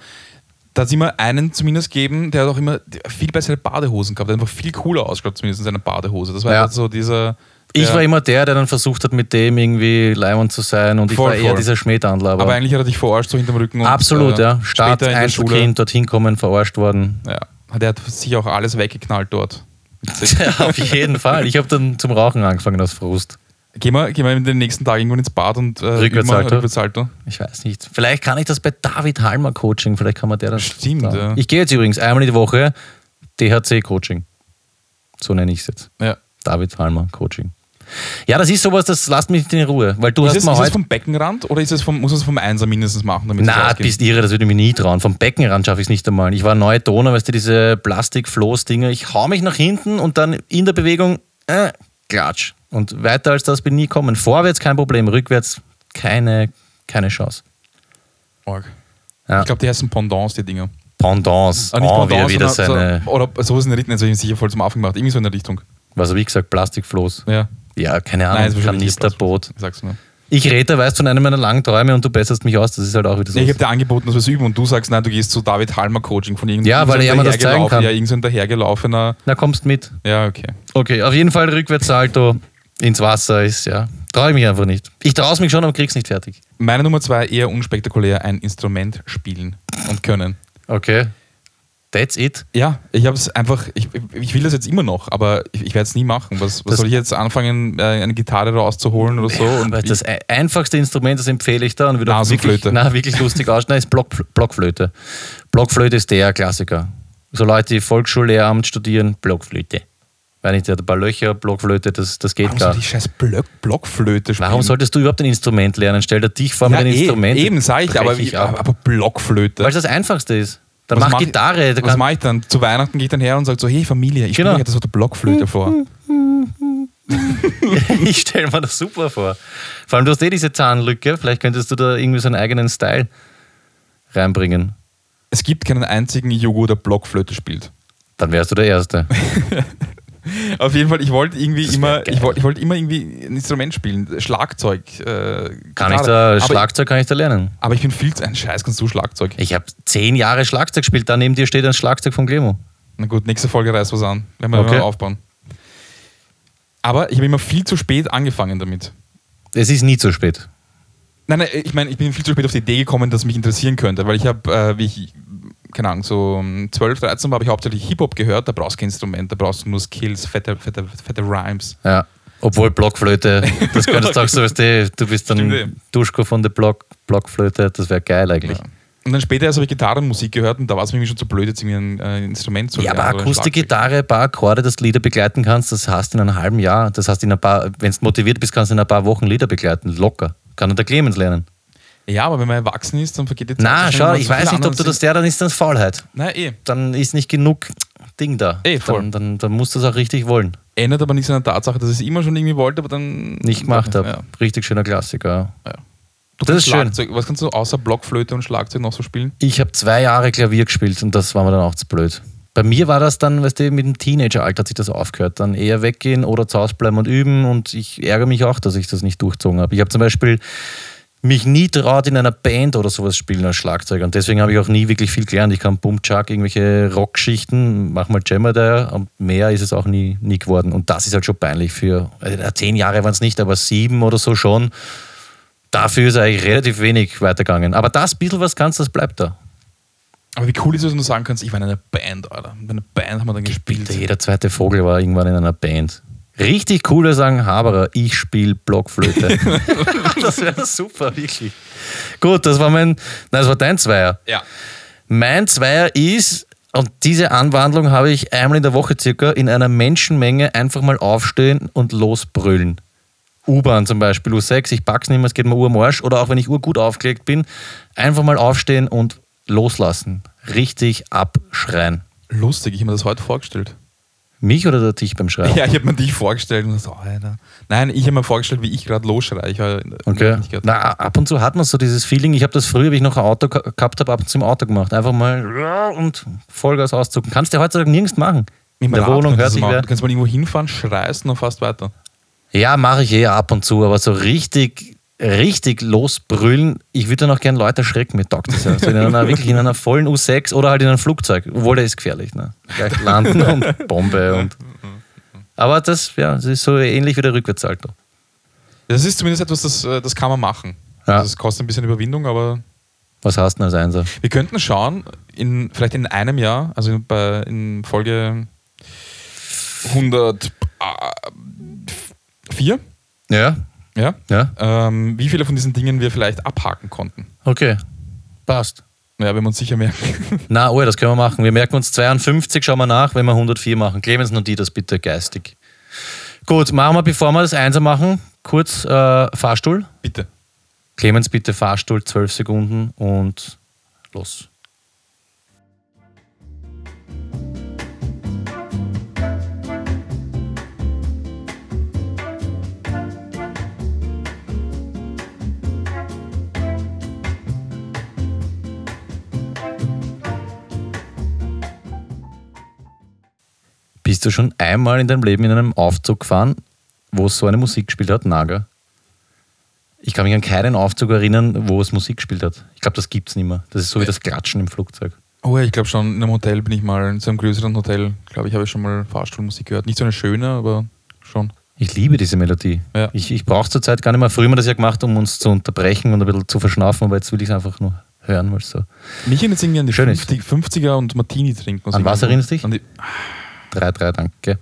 da hat es immer einen zumindest gegeben, der hat auch immer viel bessere Badehosen gehabt, der hat einfach viel cooler ausgeschaut, zumindest in seiner Badehose. Das war Ja. halt so dieser. Ich war immer der, der dann versucht hat, mit dem irgendwie leimend zu sein und ich Voll, war eher voll. dieser Schmähdandler. Aber, Aber eigentlich hat er dich verarscht, so hinterm Rücken. Und, absolut, äh, ja. Start, später in der Schule. Einzelkind, dorthin kommen, verarscht worden. Ja, der hat sich auch alles weggeknallt dort. Ja, auf jeden Fall. Ich habe dann zum Rauchen angefangen aus Frust. Gehen wir, gehen wir in den nächsten Tagen irgendwann ins Bad und äh, wir Rückwärtssalto. Ich weiß nicht. Vielleicht kann ich das bei David Halmer Coaching. Vielleicht kann man der das. Stimmt, da- ja. Ich gehe jetzt übrigens einmal die Woche DHC Coaching. So nenne ich es jetzt. Ja. David Halmer Coaching. Ja, das ist sowas, das lasst mich in Ruhe. Weil du Ist hast es, mal ist es heute. vom Beckenrand oder ist es vom, muss es vom Einser mindestens machen, damit es Na, ausgeht? bist irre, das würde ich mir nie trauen. Vom Beckenrand schaffe ich es nicht einmal. Ich war neue Donau, weißt du, diese Plastik-Floß-Dinger. Ich hau mich nach hinten und dann in der Bewegung, äh, klatsch. Und weiter als das bin ich nie kommen. Vorwärts kein Problem, rückwärts keine, keine Chance. Org. Ja. Ich glaube, die heißen Pendants, die Dinger. Pendants. Ah, nicht oh, Pendants, wie er wieder seine, so, oder sowas in der Richtung, also ich sicher voll zum Affen gemacht. Irgendwie so in der Richtung. was habe ich gesagt, Plastikfloß. Ja. Ja, keine Nein, Ahnung, wahrscheinlich Kanisterboot. Ich sag's nur. Ich rede, da weißt von einem meiner langen Träume und du besserst mich aus. Das ist halt auch wieder so. Ich habe dir angeboten, dass wir es üben und du sagst, nein, du gehst zu David Halmer Coaching von irgendeinem Ja, weil er mir das zeigen kann. Ja, irgendein dahergelaufener. Na, kommst mit. Ja, okay. Okay, auf jeden Fall Rückwärtssalto ins Wasser ist, ja. Traue ich mich einfach nicht. Ich traue es mich schon, aber krieg's nicht fertig. Meine Nummer zwei, eher unspektakulär, ein Instrument spielen und können. Okay. That's it. Ja, ich habe es einfach, ich, ich will das jetzt immer noch, aber ich, ich werde es nie machen. Was, was soll ich jetzt anfangen, äh, eine Gitarre rauszuholen oder so? Und Aber das ei- einfachste Instrument, das empfehle ich da und wird auch wirklich, na, wirklich lustig ausschauen, ist Block, Blockflöte. Blockflöte ist der Klassiker. So Leute, die Volksschullehramt studieren, Blockflöte. Weil nicht, der hat ein paar Löcher, Blockflöte, das, das geht warum gar die scheiß Block, Blockflöte spielen? Warum solltest du überhaupt ein Instrument lernen? Stell dir dich vor ja, mit einem eh, Instrument. Eben, sage ich, aber, brech wie, ab. aber Blockflöte. Weil es das Einfachste ist. Dann Was mach ich- Gitarre. Was mache ich dann? Zu Weihnachten gehe ich dann her und sage so, hey Familie, ich Genau. spiele jetzt so eine Blockflöte vor. ich stelle mir das super vor. Vor allem, du hast eh diese Zahnlücke. Vielleicht könntest du da irgendwie so einen eigenen Style reinbringen. Es gibt keinen einzigen Jugo, der Blockflöte spielt. Dann wärst du der Erste. Auf jeden Fall, ich wollte irgendwie immer, geil. ich wollte, ich wollte immer irgendwie ein Instrument spielen, Schlagzeug. Äh, Kann ich da, aber, Schlagzeug kann ich da lernen. aber ich bin viel zu ein Scheiß, kannst du Schlagzeug? Ich habe zehn Jahre Schlagzeug gespielt. Da neben dir steht ein Schlagzeug von Clemo. Na gut, nächste Folge reißt was an. Werden wir Okay. mal aufbauen. Aber ich habe immer viel zu spät angefangen damit. Es ist nie zu spät. Nein, nein, ich meine, ich bin viel zu spät auf die Idee gekommen, dass mich interessieren könnte, weil ich habe, äh, wie ich, keine Ahnung, so um 12, 13 war, habe ich hauptsächlich Hip-Hop gehört, da brauchst du kein Instrument, da brauchst du nur Skills, fette, fette, fette Rhymes. Ja. Obwohl Blockflöte, das könntest du auch so, du, du bist dann Duschko von der Block, Blockflöte, das wäre geil eigentlich. Ja. Und dann später erst habe ich Gitarrenmusik gehört und da war es mir schon zu blöd, jetzt irgendwie ein äh, Instrument zu Ja, lernen. aber ein Schlagzeug. Akustikgitarre, ein paar Akkorde, dass du Lieder begleiten kannst, das hast du in einem halben Jahr. Das heißt, in ein paar, wenn du motiviert bist, kannst du in ein paar Wochen Lieder begleiten. Locker. Kann der Clemens lernen. Ja, aber wenn man erwachsen ist, dann vergeht die Zeit. Na, schau, ich weiß nicht, ob du das der, dann ist das Faulheit. Nein, eh. Dann ist nicht genug Ding da. Eh, voll. Dann, dann, dann musst du es auch richtig wollen. Ändert aber nichts an der Tatsache, dass ich es immer schon irgendwie wollte, aber dann. Nicht gemacht habe. Ja. Richtig schöner Klassiker. Du Das ist schön. Schlagzeug. Was kannst du außer Blockflöte und Schlagzeug noch so spielen? Ich habe zwei Jahre Klavier gespielt und das war mir dann auch zu blöd. Bei mir war das dann, weißt du, mit dem Teenageralter hat sich das aufgehört. Dann eher weggehen oder zu Hause bleiben und üben und ich ärgere mich auch, dass ich das nicht durchzogen habe. Ich habe zum Beispiel mich nie traut, in einer Band oder sowas spielen als Schlagzeuger und deswegen habe ich auch nie wirklich viel gelernt. Ich kann Bumchak, irgendwelche Rockschichten, mach mal Jammer da und mehr ist es auch nie, nie geworden. Und das ist halt schon peinlich für, also zehn Jahre waren es nicht, aber sieben oder so schon. Dafür ist eigentlich relativ wenig weitergegangen. Aber das bisschen was kannst, das bleibt da. Aber wie cool ist es, wenn du sagen kannst, ich war in einer Band, Alter. In einer Band haben wir dann gespielt. Bitte, jeder zweite Vogel war irgendwann in einer Band. Richtig coole sagen, Haberer, ich spiele Blockflöte. das wäre super, wirklich. Gut, das war mein, nein, das war dein Zweier. Ja. Mein Zweier ist, und diese Anwandlung habe ich einmal in der Woche circa, in einer Menschenmenge einfach mal aufstehen und losbrüllen. U-Bahn zum Beispiel, U6, ich pack's nicht mehr, es geht mir Uhr am Arsch. Oder auch wenn ich urgut aufgelegt bin, einfach mal aufstehen und loslassen. Richtig abschreien. Lustig, ich habe mir das heute vorgestellt. Mich oder dich beim Schreien? Ja, ich habe mir dich vorgestellt und so, Alter. Nein, ich habe mir vorgestellt, wie ich gerade losschreie. Ich Okay. Na, ab und zu hat man so dieses Feeling. Ich habe das früher, wie ich noch ein Auto ge- gehabt habe, ab und zu im Auto gemacht. Einfach mal und Vollgas auszucken. Kannst du heutzutage nirgends machen. In der Rad Wohnung hört sich wer. Du kannst mal irgendwo hinfahren, schreist und dann fast weiter. Ja, mache ich eh ab und zu, aber so richtig, richtig losbrüllen. Ich würde dann auch gerne Leute erschrecken, mir taugt das ja. So in einer, wirklich in einer vollen U6 oder halt in einem Flugzeug. Obwohl, der ist gefährlich. Ne? Gleich landen und Bombe und. Aber das, ja, das ist so ähnlich wie der Rückwärtssalto. Das ist zumindest etwas, das, äh, das kann man machen. Ja. Also es kostet ein bisschen Überwindung, aber Was hast du denn als Einser? wir könnten schauen, in, vielleicht in einem Jahr, also bei, in Folge 104, Ja, ja, ja, ähm, wie viele von diesen Dingen wir vielleicht abhaken konnten. okay. Passt. Ja, wenn wir uns sicher merken. Na, oh, das können wir machen. Wir merken uns 52, schauen wir nach, wenn wir 104 machen. Clemens und die das bitte geistig. Gut, machen wir, bevor wir das Einser machen, kurz äh, Fahrstuhl. Bitte. Clemens, bitte Fahrstuhl, 12 Sekunden und los. Bist du schon einmal in deinem Leben in einem Aufzug gefahren, wo es so eine Musik gespielt hat, Naga? Ich kann mich an keinen Aufzug erinnern, wo es Musik gespielt hat. Ich glaube, das gibt es nicht mehr. Das ist so wie das Klatschen im Flugzeug. Oh ja, ich glaube schon, in einem Hotel bin ich mal, in so einem größeren Hotel, glaube ich, habe ich schon mal Fahrstuhlmusik gehört. Nicht so eine schöne, aber schon. Ich liebe diese Melodie. Ja. Ich, ich brauche es zurzeit gar nicht mehr. Früher haben wir das ja gemacht, um uns zu unterbrechen und ein bisschen zu verschnaufen, aber jetzt will ich es einfach nur hören, weil so Mich erinnert irgendwie an die Schön ist. 50, 50er und Martini trinken. An was erinnerst du dich? An die, 3-3, danke.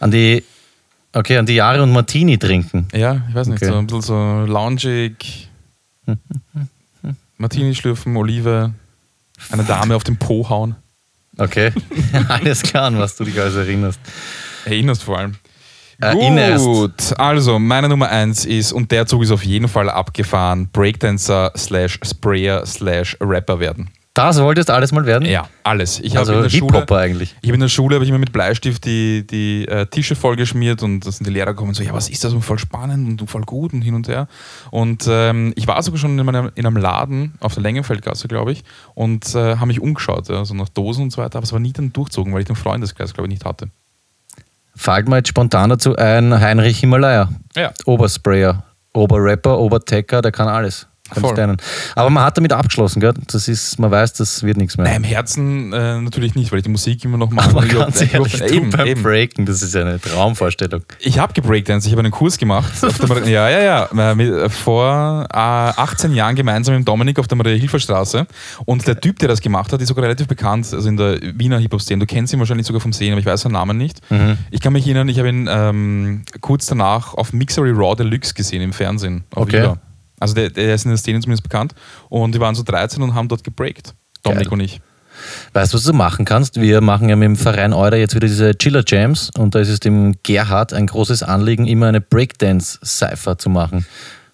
An die, okay, an die Jahre und Martini trinken. ja, ich weiß nicht, Okay. so ein bisschen so loungig. Martini schlürfen, Olive, eine Dame auf den Po hauen. Okay, alles klar, an was du dich alles erinnerst. Erinnerst vor allem. Erinnerst. Gut, also meine Nummer eins ist, und der Zug ist auf jeden Fall abgefahren, Breakdancer slash Sprayer slash Rapper werden. Das wolltest du alles mal werden? Ja, alles. Ich habe Also in der Schule, eigentlich. ich habe in der Schule habe ich immer mit Bleistift die, die äh, Tische vollgeschmiert und da sind die Lehrer gekommen so, ja, was ist das? Und voll spannend und voll gut und hin und her. Und ähm, ich war sogar schon in, meinem, in einem Laden auf der Längenfeldgasse, glaube ich, und äh, habe mich umgeschaut, ja, so nach Dosen und so weiter, aber es war nie dann durchzogen, weil ich den Freundeskreis, glaube ich, nicht hatte. Fällt mir jetzt spontan dazu ein Heinrich Himalaya. Ja. Obersprayer, Oberrapper, Obertecker, der kann alles. Voll. Aber man hat damit abgeschlossen, gell? Das ist, man weiß, das wird nichts mehr. Nein, im Herzen äh, natürlich nicht, weil ich die Musik immer noch mache. Aber ganz überhaupt- ehrlich, du eben, beim eben. Breaken, das ist ja eine Traumvorstellung. Ich habe gebreakdanced, ich habe einen Kurs gemacht. Auf der Mar- ja, ja, ja. äh, äh, vor äh, 18 Jahren gemeinsam mit Dominik auf der Maria-Hilfer-Straße. Und der Typ, der das gemacht hat, ist sogar relativ bekannt, also in der Wiener Hip-Hop-Szene. Du kennst ihn wahrscheinlich sogar vom Sehen, aber ich weiß seinen Namen nicht. Ich kann mich erinnern, ich habe ihn ähm, kurz danach auf Mixery Raw Deluxe gesehen im Fernsehen. Okay. Viva. Also der, der ist in der Szene zumindest bekannt. Und wir waren so 13 und haben dort gebreakt. Dominik Geil. und ich. Weißt du, was du machen kannst? Wir machen ja mit dem Verein Euder jetzt wieder diese Chiller Jams und da ist es dem Gerhard ein großes Anliegen, immer eine Breakdance-Cypher zu machen.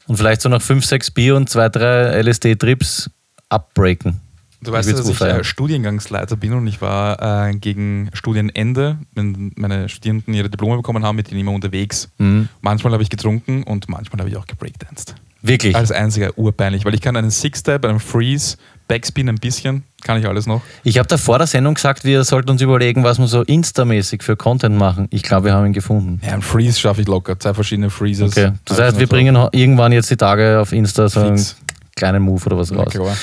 Und vielleicht so nach 5, 6 Bier und 2, 3 LSD-Trips abbreaken. Du weißt, ja, dass ich äh, Studiengangsleiter bin und ich war äh, gegen Studienende, wenn meine Studierenden ihre Diplome bekommen haben, mit denen immer unterwegs. Mhm. Manchmal habe ich getrunken und manchmal habe ich auch gebreakdanced. Wirklich. Als einziger urpeinlich, weil ich kann einen Six-Step, einen Freeze, Backspin ein bisschen, kann ich alles noch. Ich habe da vor der Sendung gesagt, wir sollten uns überlegen, was wir so Insta-mäßig für Content machen. Ich glaube, wir haben ihn gefunden. Ja, einen Freeze schaffe ich locker, zwei verschiedene Freezes. Okay. Das heißt, wir so. bringen irgendwann jetzt die Tage auf Insta so einen Fix. kleinen Move oder was Ja, raus. klar.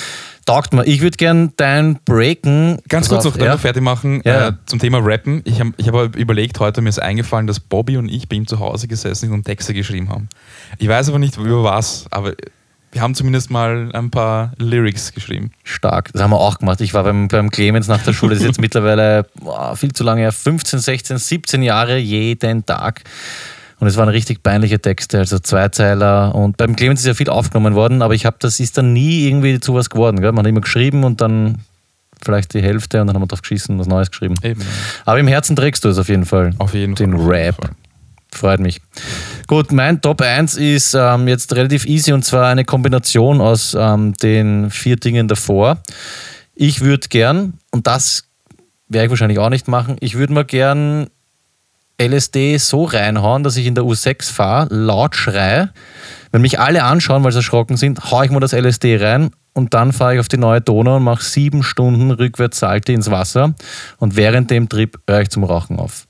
Taugt mir. Ich würde gern dein Breaken. Ganz kurz noch, ja? noch fertig machen Ja. äh, zum Thema Rappen. Ich habe ich hab überlegt, heute mir ist eingefallen, dass Bobby und ich bei ihm zu Hause gesessen sind und Texte geschrieben haben. Ich weiß aber nicht über was, aber wir haben zumindest mal ein paar Lyrics geschrieben. Stark. Das haben wir auch gemacht. Ich war beim, beim Clemens nach der Schule, das ist jetzt mittlerweile boah, viel zu lange her, 15, 16, 17 Jahre jeden Tag. Und es waren richtig peinliche Texte, also Zweizeiler. Und beim Clemens ist ja viel aufgenommen worden, aber ich habe, das ist dann nie irgendwie zu was geworden. Gell? Man hat immer geschrieben und dann vielleicht die Hälfte und dann haben wir drauf geschissen und was Neues geschrieben. Eben. Aber im Herzen trägst du es auf jeden Fall. Auf jeden Den Fall. jeden Rap. Fall. Freut mich. Gut, mein Top 1 ist ähm, jetzt relativ easy und zwar eine Kombination aus ähm, den vier Dingen davor. Ich würde gern, und das werde ich wahrscheinlich auch nicht machen, ich würde mal gern LSD so reinhauen, dass ich in der U6 fahre, laut schreie. Wenn mich alle anschauen, weil sie erschrocken sind, haue ich mal das LSD rein und dann fahre ich auf die neue Donau und mache sieben Stunden rückwärts Salte ins Wasser und während dem Trip höre ich zum Rauchen auf.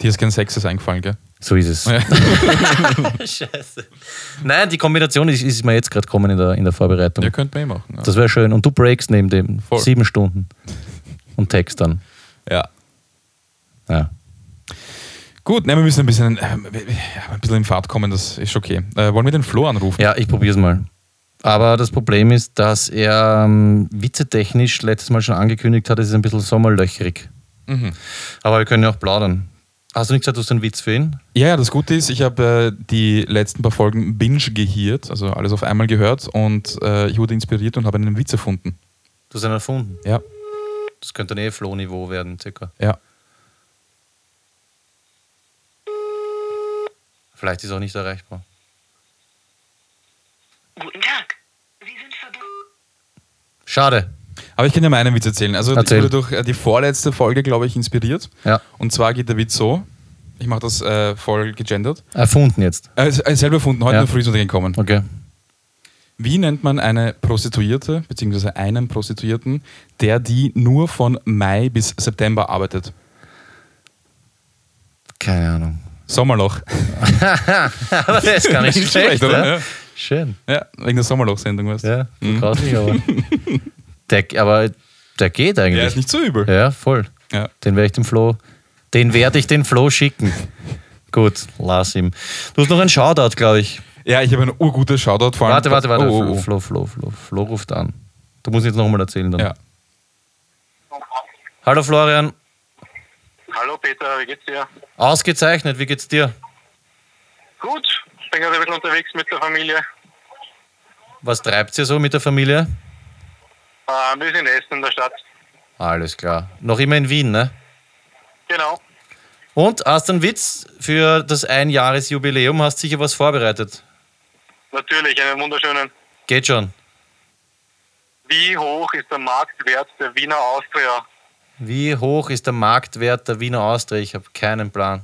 Dir ist kein Sexes eingefallen, gell? So ist es. Ja. Scheiße. Nein, die Kombination ist, ist mir jetzt gerade gekommen in der, in der Vorbereitung. Ja, könnte man eh machen. Ja. Das wäre schön. Und du breakst neben dem. Voll. Sieben Stunden. Und Text dann. ja. Ja. Gut, ne, wir müssen ein bisschen, äh, ein bisschen in Fahrt kommen, das ist okay. Äh, wollen wir den Flo anrufen? ja, ich probiere es mal. Aber das Problem ist, dass er ähm, witzetechnisch letztes Mal schon angekündigt hat, es ist ein bisschen sommerlöchrig. Mhm. Aber wir können ja auch plaudern. Hast du nicht gesagt, du hast einen Witz für ihn? Ja, ja, das Gute ist, ich habe äh, die letzten paar Folgen binge gehiert, also alles auf einmal gehört und äh, ich wurde inspiriert und habe einen Witz erfunden. Du hast einen erfunden. Ja, Das könnte ein eh Flohniveau werden, circa. ja. Vielleicht ist er auch nicht erreichbar. Guten Tag. Sie sind verbunden. Schade. Aber ich kann ja mal einen Witz erzählen. Also Erzähl. ich wurde durch äh, die vorletzte Folge, glaube ich, inspiriert. Ja. Und zwar geht der Witz so, ich mache das äh, voll gegendert. Erfunden jetzt. Äh, äh, selber erfunden, heute Ja. in der Früh ist untergekommen. Okay. Wie nennt man eine Prostituierte, beziehungsweise einen Prostituierten, der die nur von Mai bis September arbeitet? Keine Ahnung. Sommerloch. Aber der ist gar nicht, schlecht, oder? oder? Ja. Schön. Ja, wegen der Sommerloch-Sendung, weißt du? Ja, du brauchst nicht, aber. Der, aber der geht eigentlich. Ja, ist nicht so übel. Ja, voll. Ja. Den werde ich dem Flo, den werde ich den Flo schicken. Gut, lass ihm. Du hast noch einen Shoutout, glaube ich. Ja, ich habe ein urgutes Shoutout vor allem. Warte, warte, warte. Oh, oh, oh. Flo, Flo, Flo, Flo ruft an. Du musst jetzt nochmal erzählen dann. Ja. Hallo Florian, Hallo Peter, wie geht's dir? ausgezeichnet, wie geht's dir? Gut, bin gerade ein bisschen unterwegs mit der Familie. Was treibt ihr so mit der Familie? Äh, wir sind in Essen in der Stadt. Alles klar. Noch immer in Wien, ne? Genau. Und hast du einen Witz für das Einjahresjubiläum? Hast sicher was vorbereitet? Natürlich, einen wunderschönen. Geht schon. Wie hoch ist der Marktwert der Wiener Austria? Wie hoch ist der Marktwert der Wiener Austria? Ich habe keinen Plan.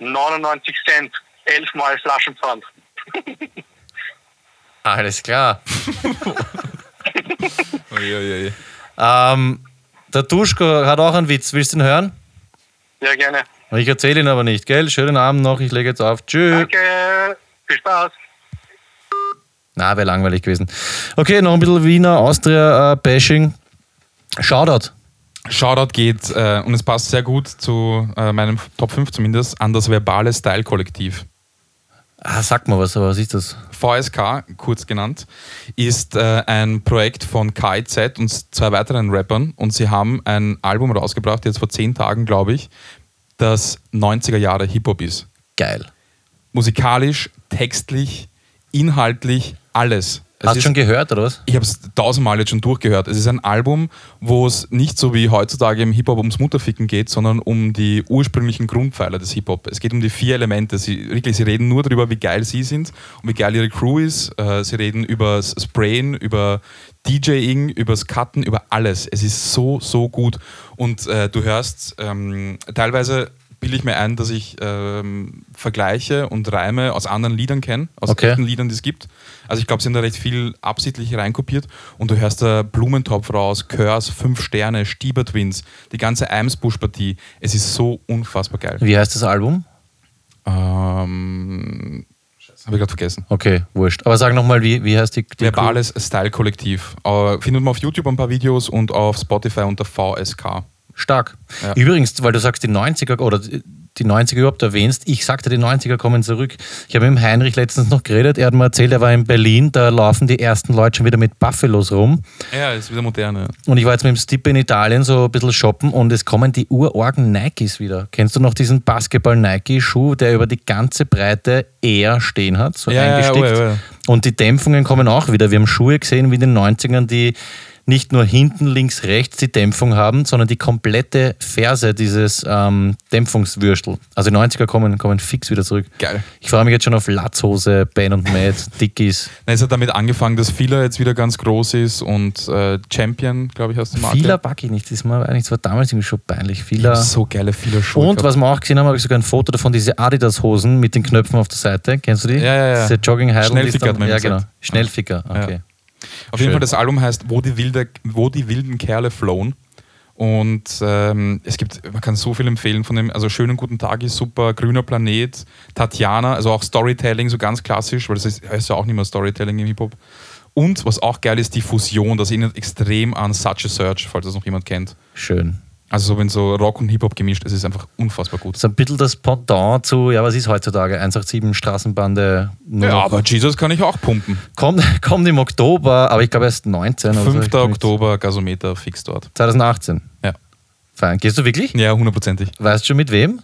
99 Cent, elfmal Flaschenpfand. Alles klar. Ui, ui, ui. Ähm, der Duschko hat auch einen Witz. Willst du ihn hören? Ja, gerne. Ich erzähle ihn aber nicht, gell? Schönen Abend noch. Ich lege jetzt auf. Tschüss. Danke, viel Spaß. Na, wäre langweilig gewesen. Okay, noch ein bisschen Wiener Austria-Bashing. Shoutout. Shoutout geht, äh, und es passt sehr gut zu äh, meinem Top 5 zumindest, an das verbale Style-Kollektiv. Ah, sag mal was, aber was ist das? VSK, kurz genannt, ist äh, ein Projekt von KIZ und zwei weiteren Rappern und sie haben ein Album rausgebracht, jetzt vor zehn Tagen, glaube ich, das 90er Jahre Hip-Hop ist. Geil. Musikalisch, textlich, inhaltlich, alles. Es Hast du schon gehört, oder was? ich habe es tausendmal jetzt schon durchgehört. Es ist ein Album, wo es nicht so wie heutzutage im Hip-Hop ums Mutterficken geht, sondern um die ursprünglichen Grundpfeiler des Hip-Hop. Es geht um die vier Elemente. Sie, wirklich, sie reden nur darüber, wie geil sie sind und wie geil ihre Crew ist. Äh, sie reden über das Sprayen, über DJing, übers Cutten, über alles. Es ist so, so gut. Und äh, du hörst ähm, teilweise bilde ich mir ein, dass ich ähm, Vergleiche und Reime aus anderen Liedern kenne, aus Okay. echten Liedern, die es gibt. Also ich glaube, sie haben da recht viel absichtlich reinkopiert und du hörst da Blumentopf raus, Curse, Fünf Sterne, Stieber Twins, die ganze Eimsbusch-Partie. Es ist so unfassbar geil. Wie heißt das Album? Ähm, Habe ich gerade vergessen. Okay, wurscht. Aber sag nochmal, wie, wie heißt die, die Verbales Style-Kollektiv. Äh, findet man auf YouTube ein paar Videos und auf Spotify unter VSK. Stark. Ja. Übrigens, weil du sagst, die 90er oder die 90er überhaupt erwähnst, ich sagte, die 90er kommen zurück. Ich habe mit dem Heinrich letztens noch geredet, er hat mir erzählt, er war in Berlin, da laufen die ersten Leute schon wieder mit Buffalos rum. Ja, ist wieder moderne. Und ich war jetzt mit dem Stippe in Italien so ein bisschen shoppen und es kommen die urorgen Nikes wieder. Kennst du noch diesen Basketball-Nike-Schuh, der über die ganze Breite eher stehen hat, so Ja, ja, eingestickt? ja, ja. Und die Dämpfungen kommen auch wieder. Wir haben Schuhe gesehen wie in den 90ern, die nicht nur hinten, links, rechts die Dämpfung haben, sondern die komplette Ferse dieses ähm, Dämpfungswürstel. Also die 90er kommen, kommen fix wieder zurück. Geil. Ich freue mich jetzt schon auf Latzhose, Ben und Matt, Dickies. Na, Es hat damit angefangen, dass Fila jetzt wieder ganz groß ist und äh, Champion, glaube ich, heißt die Marke. Fila packe ich nicht, das, mir eigentlich- das war damals irgendwie schon peinlich. Ich Fila. so geile Fila-Schuhe. Und gehabt. was wir auch gesehen haben, habe ich sogar ein Foto davon, diese Adidas-Hosen mit den Knöpfen auf der Seite. Kennst du die? Ja, ja, ja. Diese jogging Schnellficker hat man Ja, gesagt. genau. Schnellficker, okay. Auf jeden. Fall, das Album heißt Wo die, wilde, wo die wilden Kerle flown. Und ähm, es gibt, man kann so viel empfehlen von dem, also Schönen guten Tag ist super, Grüner Planet, Tatjana, also auch Storytelling, so ganz klassisch, weil das ist, heißt ja auch nicht mehr Storytelling im Hip-Hop. Und was auch geil ist, die Fusion, das erinnert extrem an Such a Search, falls das noch jemand kennt. Schön. Also so wenn so Rock und Hip-Hop gemischt, es ist einfach unfassbar gut. Das ist ein bisschen das Pendant zu, ja, was ist heutzutage? 187 Straßenbande. Ja, aber Jesus kann ich auch pumpen. kommt, kommt im Oktober, aber ich glaube erst 19. oder so. 5. Ich bin nicht- Oktober, Gasometer, fix dort. 2018. Ja. Fein. Gehst du wirklich? Ja, hundertprozentig. Weißt du schon mit wem?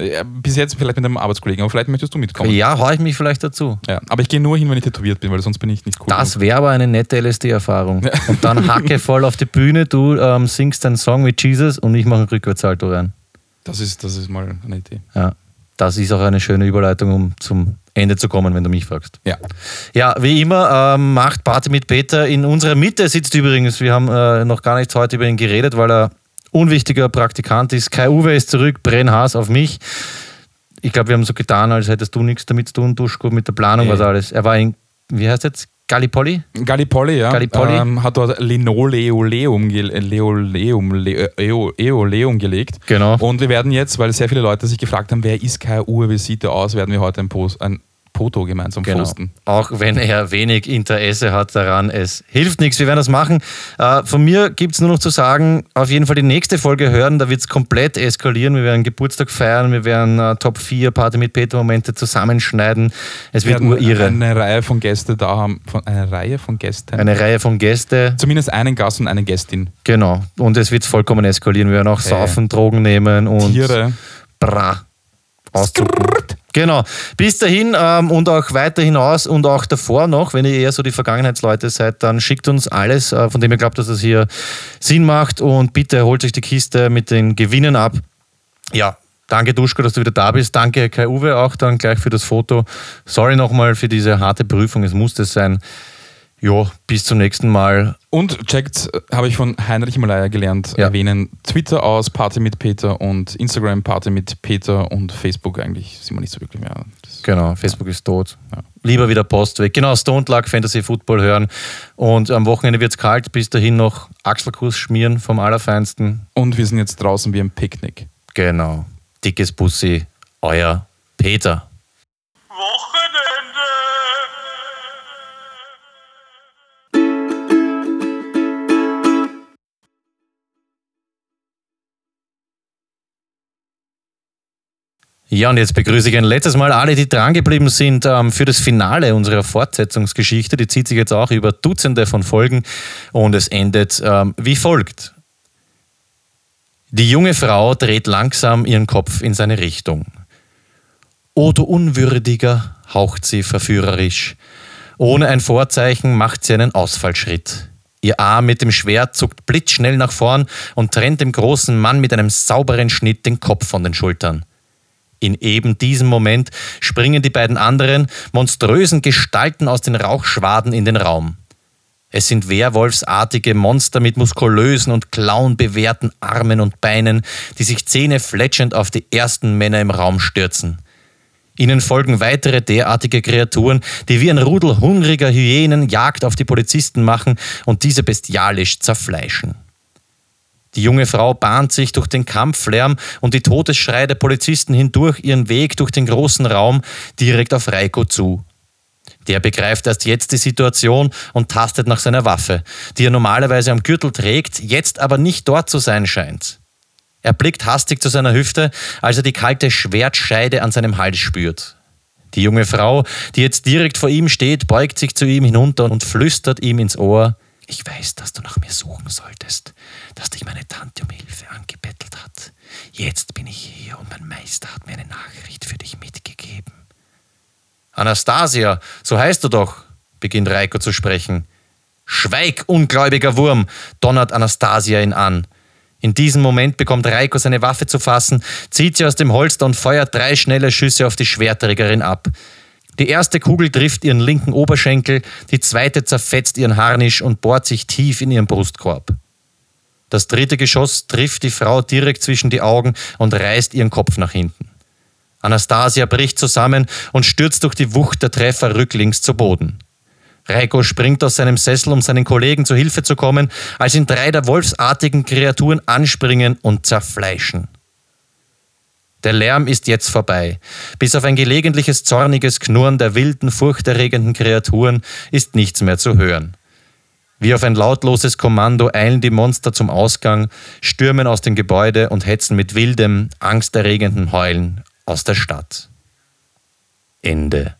Ja, bis jetzt vielleicht mit einem Arbeitskollegen, aber vielleicht möchtest du mitkommen. Ja, hau ich mich vielleicht dazu. Ja, aber ich gehe nur hin, wenn ich tätowiert bin, weil sonst bin ich nicht cool. Das wäre aber eine nette LSD-Erfahrung. Und dann hacke voll auf die Bühne, du ähm, singst einen Song mit Jesus und ich mache einen Rückwärtssalto rein. das, ist, das ist mal eine Idee. Ja, das ist auch eine schöne Überleitung, um zum Ende zu kommen, wenn du mich fragst. Ja. Ja, wie immer, ähm, macht Party mit Peter. In unserer Mitte sitzt übrigens, wir haben äh, noch gar nicht heute über ihn geredet, weil er unwichtiger Praktikant ist. Kai Uwe ist zurück, Brenn Haas auf mich. Ich glaube, wir haben so getan, als hättest du nichts damit zu tun, Duschko, mit der Planung, was alles. Er war in, wie heißt jetzt? Gallipoli? Gallipoli, ja. Gallipoli. Ähm, hat dort Linoleoleum, äh, Leoleum, Le- Eo- Eoleum gelegt. Genau. Und wir werden jetzt, weil sehr viele Leute sich gefragt haben, wer ist Kai Uwe, wie sieht er aus, werden wir heute ein Post, ein Foto gemeinsam Genau. posten. Auch wenn er wenig Interesse hat daran, es hilft nichts. Wir werden das machen. Äh, von mir gibt es nur noch zu sagen, auf jeden Fall die nächste Folge hören, da wird es komplett eskalieren. Wir werden Geburtstag feiern, wir werden äh, Top 4 Party mit Peter-Momente zusammenschneiden. Es Wir wird werden urirre. eine Reihe von Gästen da haben. Von, eine Reihe von Gästen? Eine Reihe von Gäste. Zumindest einen Gast und eine Gästin. Genau. Und es wird vollkommen eskalieren. Wir werden auch Hey. saufen, Drogen nehmen und Tiere. bra auszucken. Genau. Bis dahin ähm, und auch weiter hinaus und auch davor noch, wenn ihr eher so die Vergangenheitsleute seid, dann schickt uns alles, äh, von dem ihr glaubt, dass es hier Sinn macht und bitte holt euch die Kiste mit den Gewinnen ab. Ja, danke Duschko, dass du wieder da bist. Danke Kai Uwe auch dann gleich für das Foto. Sorry nochmal für diese harte Prüfung, es musste sein. Jo, bis zum nächsten Mal. Und checkt, habe ich von Heinrich Malaya gelernt, Ja. erwähnen Twitter aus Party mit Peter und Instagram Party mit Peter und Facebook eigentlich sind wir nicht so wirklich mehr. Das Genau, Facebook ist tot. Ja. Lieber wieder Post weg. Genau, Stone Luck Fantasy Football hören. Und am Wochenende wird es kalt. Bis dahin noch Achselkuss schmieren vom Allerfeinsten. Und wir sind jetzt draußen wie ein Picknick. Genau. Dickes Bussi, euer Peter. Ja, und jetzt begrüße ich ein letztes Mal alle, die drangeblieben sind ähm, für das Finale unserer Fortsetzungsgeschichte. Die zieht sich jetzt auch über Dutzende von Folgen und es endet ähm, wie folgt. Die junge Frau dreht langsam ihren Kopf in seine Richtung. O du Unwürdiger, haucht sie verführerisch. Ohne ein Vorzeichen macht sie einen Ausfallschritt. Ihr Arm mit dem Schwert zuckt blitzschnell nach vorn und trennt dem großen Mann mit einem sauberen Schnitt den Kopf von den Schultern. In eben diesem Moment springen die beiden anderen monströsen Gestalten aus den Rauchschwaden in den Raum. Es sind werwolfsartige Monster mit muskulösen und klauenbewehrten Armen und Beinen, die sich zähnefletschend auf die ersten Männer im Raum stürzen. Ihnen folgen weitere derartige Kreaturen, die wie ein Rudel hungriger Hyänen Jagd auf die Polizisten machen und diese bestialisch zerfleischen. Die junge Frau bahnt sich durch den Kampflärm und die Todesschreie der Polizisten hindurch ihren Weg durch den großen Raum direkt auf Reiko zu. Der begreift erst jetzt die Situation und tastet nach seiner Waffe, die er normalerweise am Gürtel trägt, jetzt aber nicht dort zu sein scheint. Er blickt hastig zu seiner Hüfte, als er die kalte Schwertscheide an seinem Hals spürt. Die junge Frau, die jetzt direkt vor ihm steht, beugt sich zu ihm hinunter und flüstert ihm ins Ohr, ich weiß, dass du nach mir suchen solltest, dass dich meine Tante um Hilfe angebettelt hat. Jetzt bin ich hier und mein Meister hat mir eine Nachricht für dich mitgegeben. Anastasia, so heißt du doch, beginnt Reiko zu sprechen. Schweig, ungläubiger Wurm, donnert Anastasia ihn an. In diesem Moment bekommt Reiko seine Waffe zu fassen, zieht sie aus dem Holster und feuert drei schnelle Schüsse auf die Schwertträgerin ab. Die erste Kugel trifft ihren linken Oberschenkel, die zweite zerfetzt ihren Harnisch und bohrt sich tief in ihren Brustkorb. Das dritte Geschoss trifft die Frau direkt zwischen die Augen und reißt ihren Kopf nach hinten. Anastasia bricht zusammen und stürzt durch die Wucht der Treffer rücklings zu Boden. Reiko springt aus seinem Sessel, um seinen Kollegen zu Hilfe zu kommen, als ihn drei der wolfsartigen Kreaturen anspringen und zerfleischen. Der Lärm ist jetzt vorbei. Bis auf ein gelegentliches zorniges Knurren der wilden, furchterregenden Kreaturen ist nichts mehr zu hören. Wie auf ein lautloses Kommando eilen die Monster zum Ausgang, stürmen aus dem Gebäude und hetzen mit wildem, angsterregendem Heulen aus der Stadt. Ende.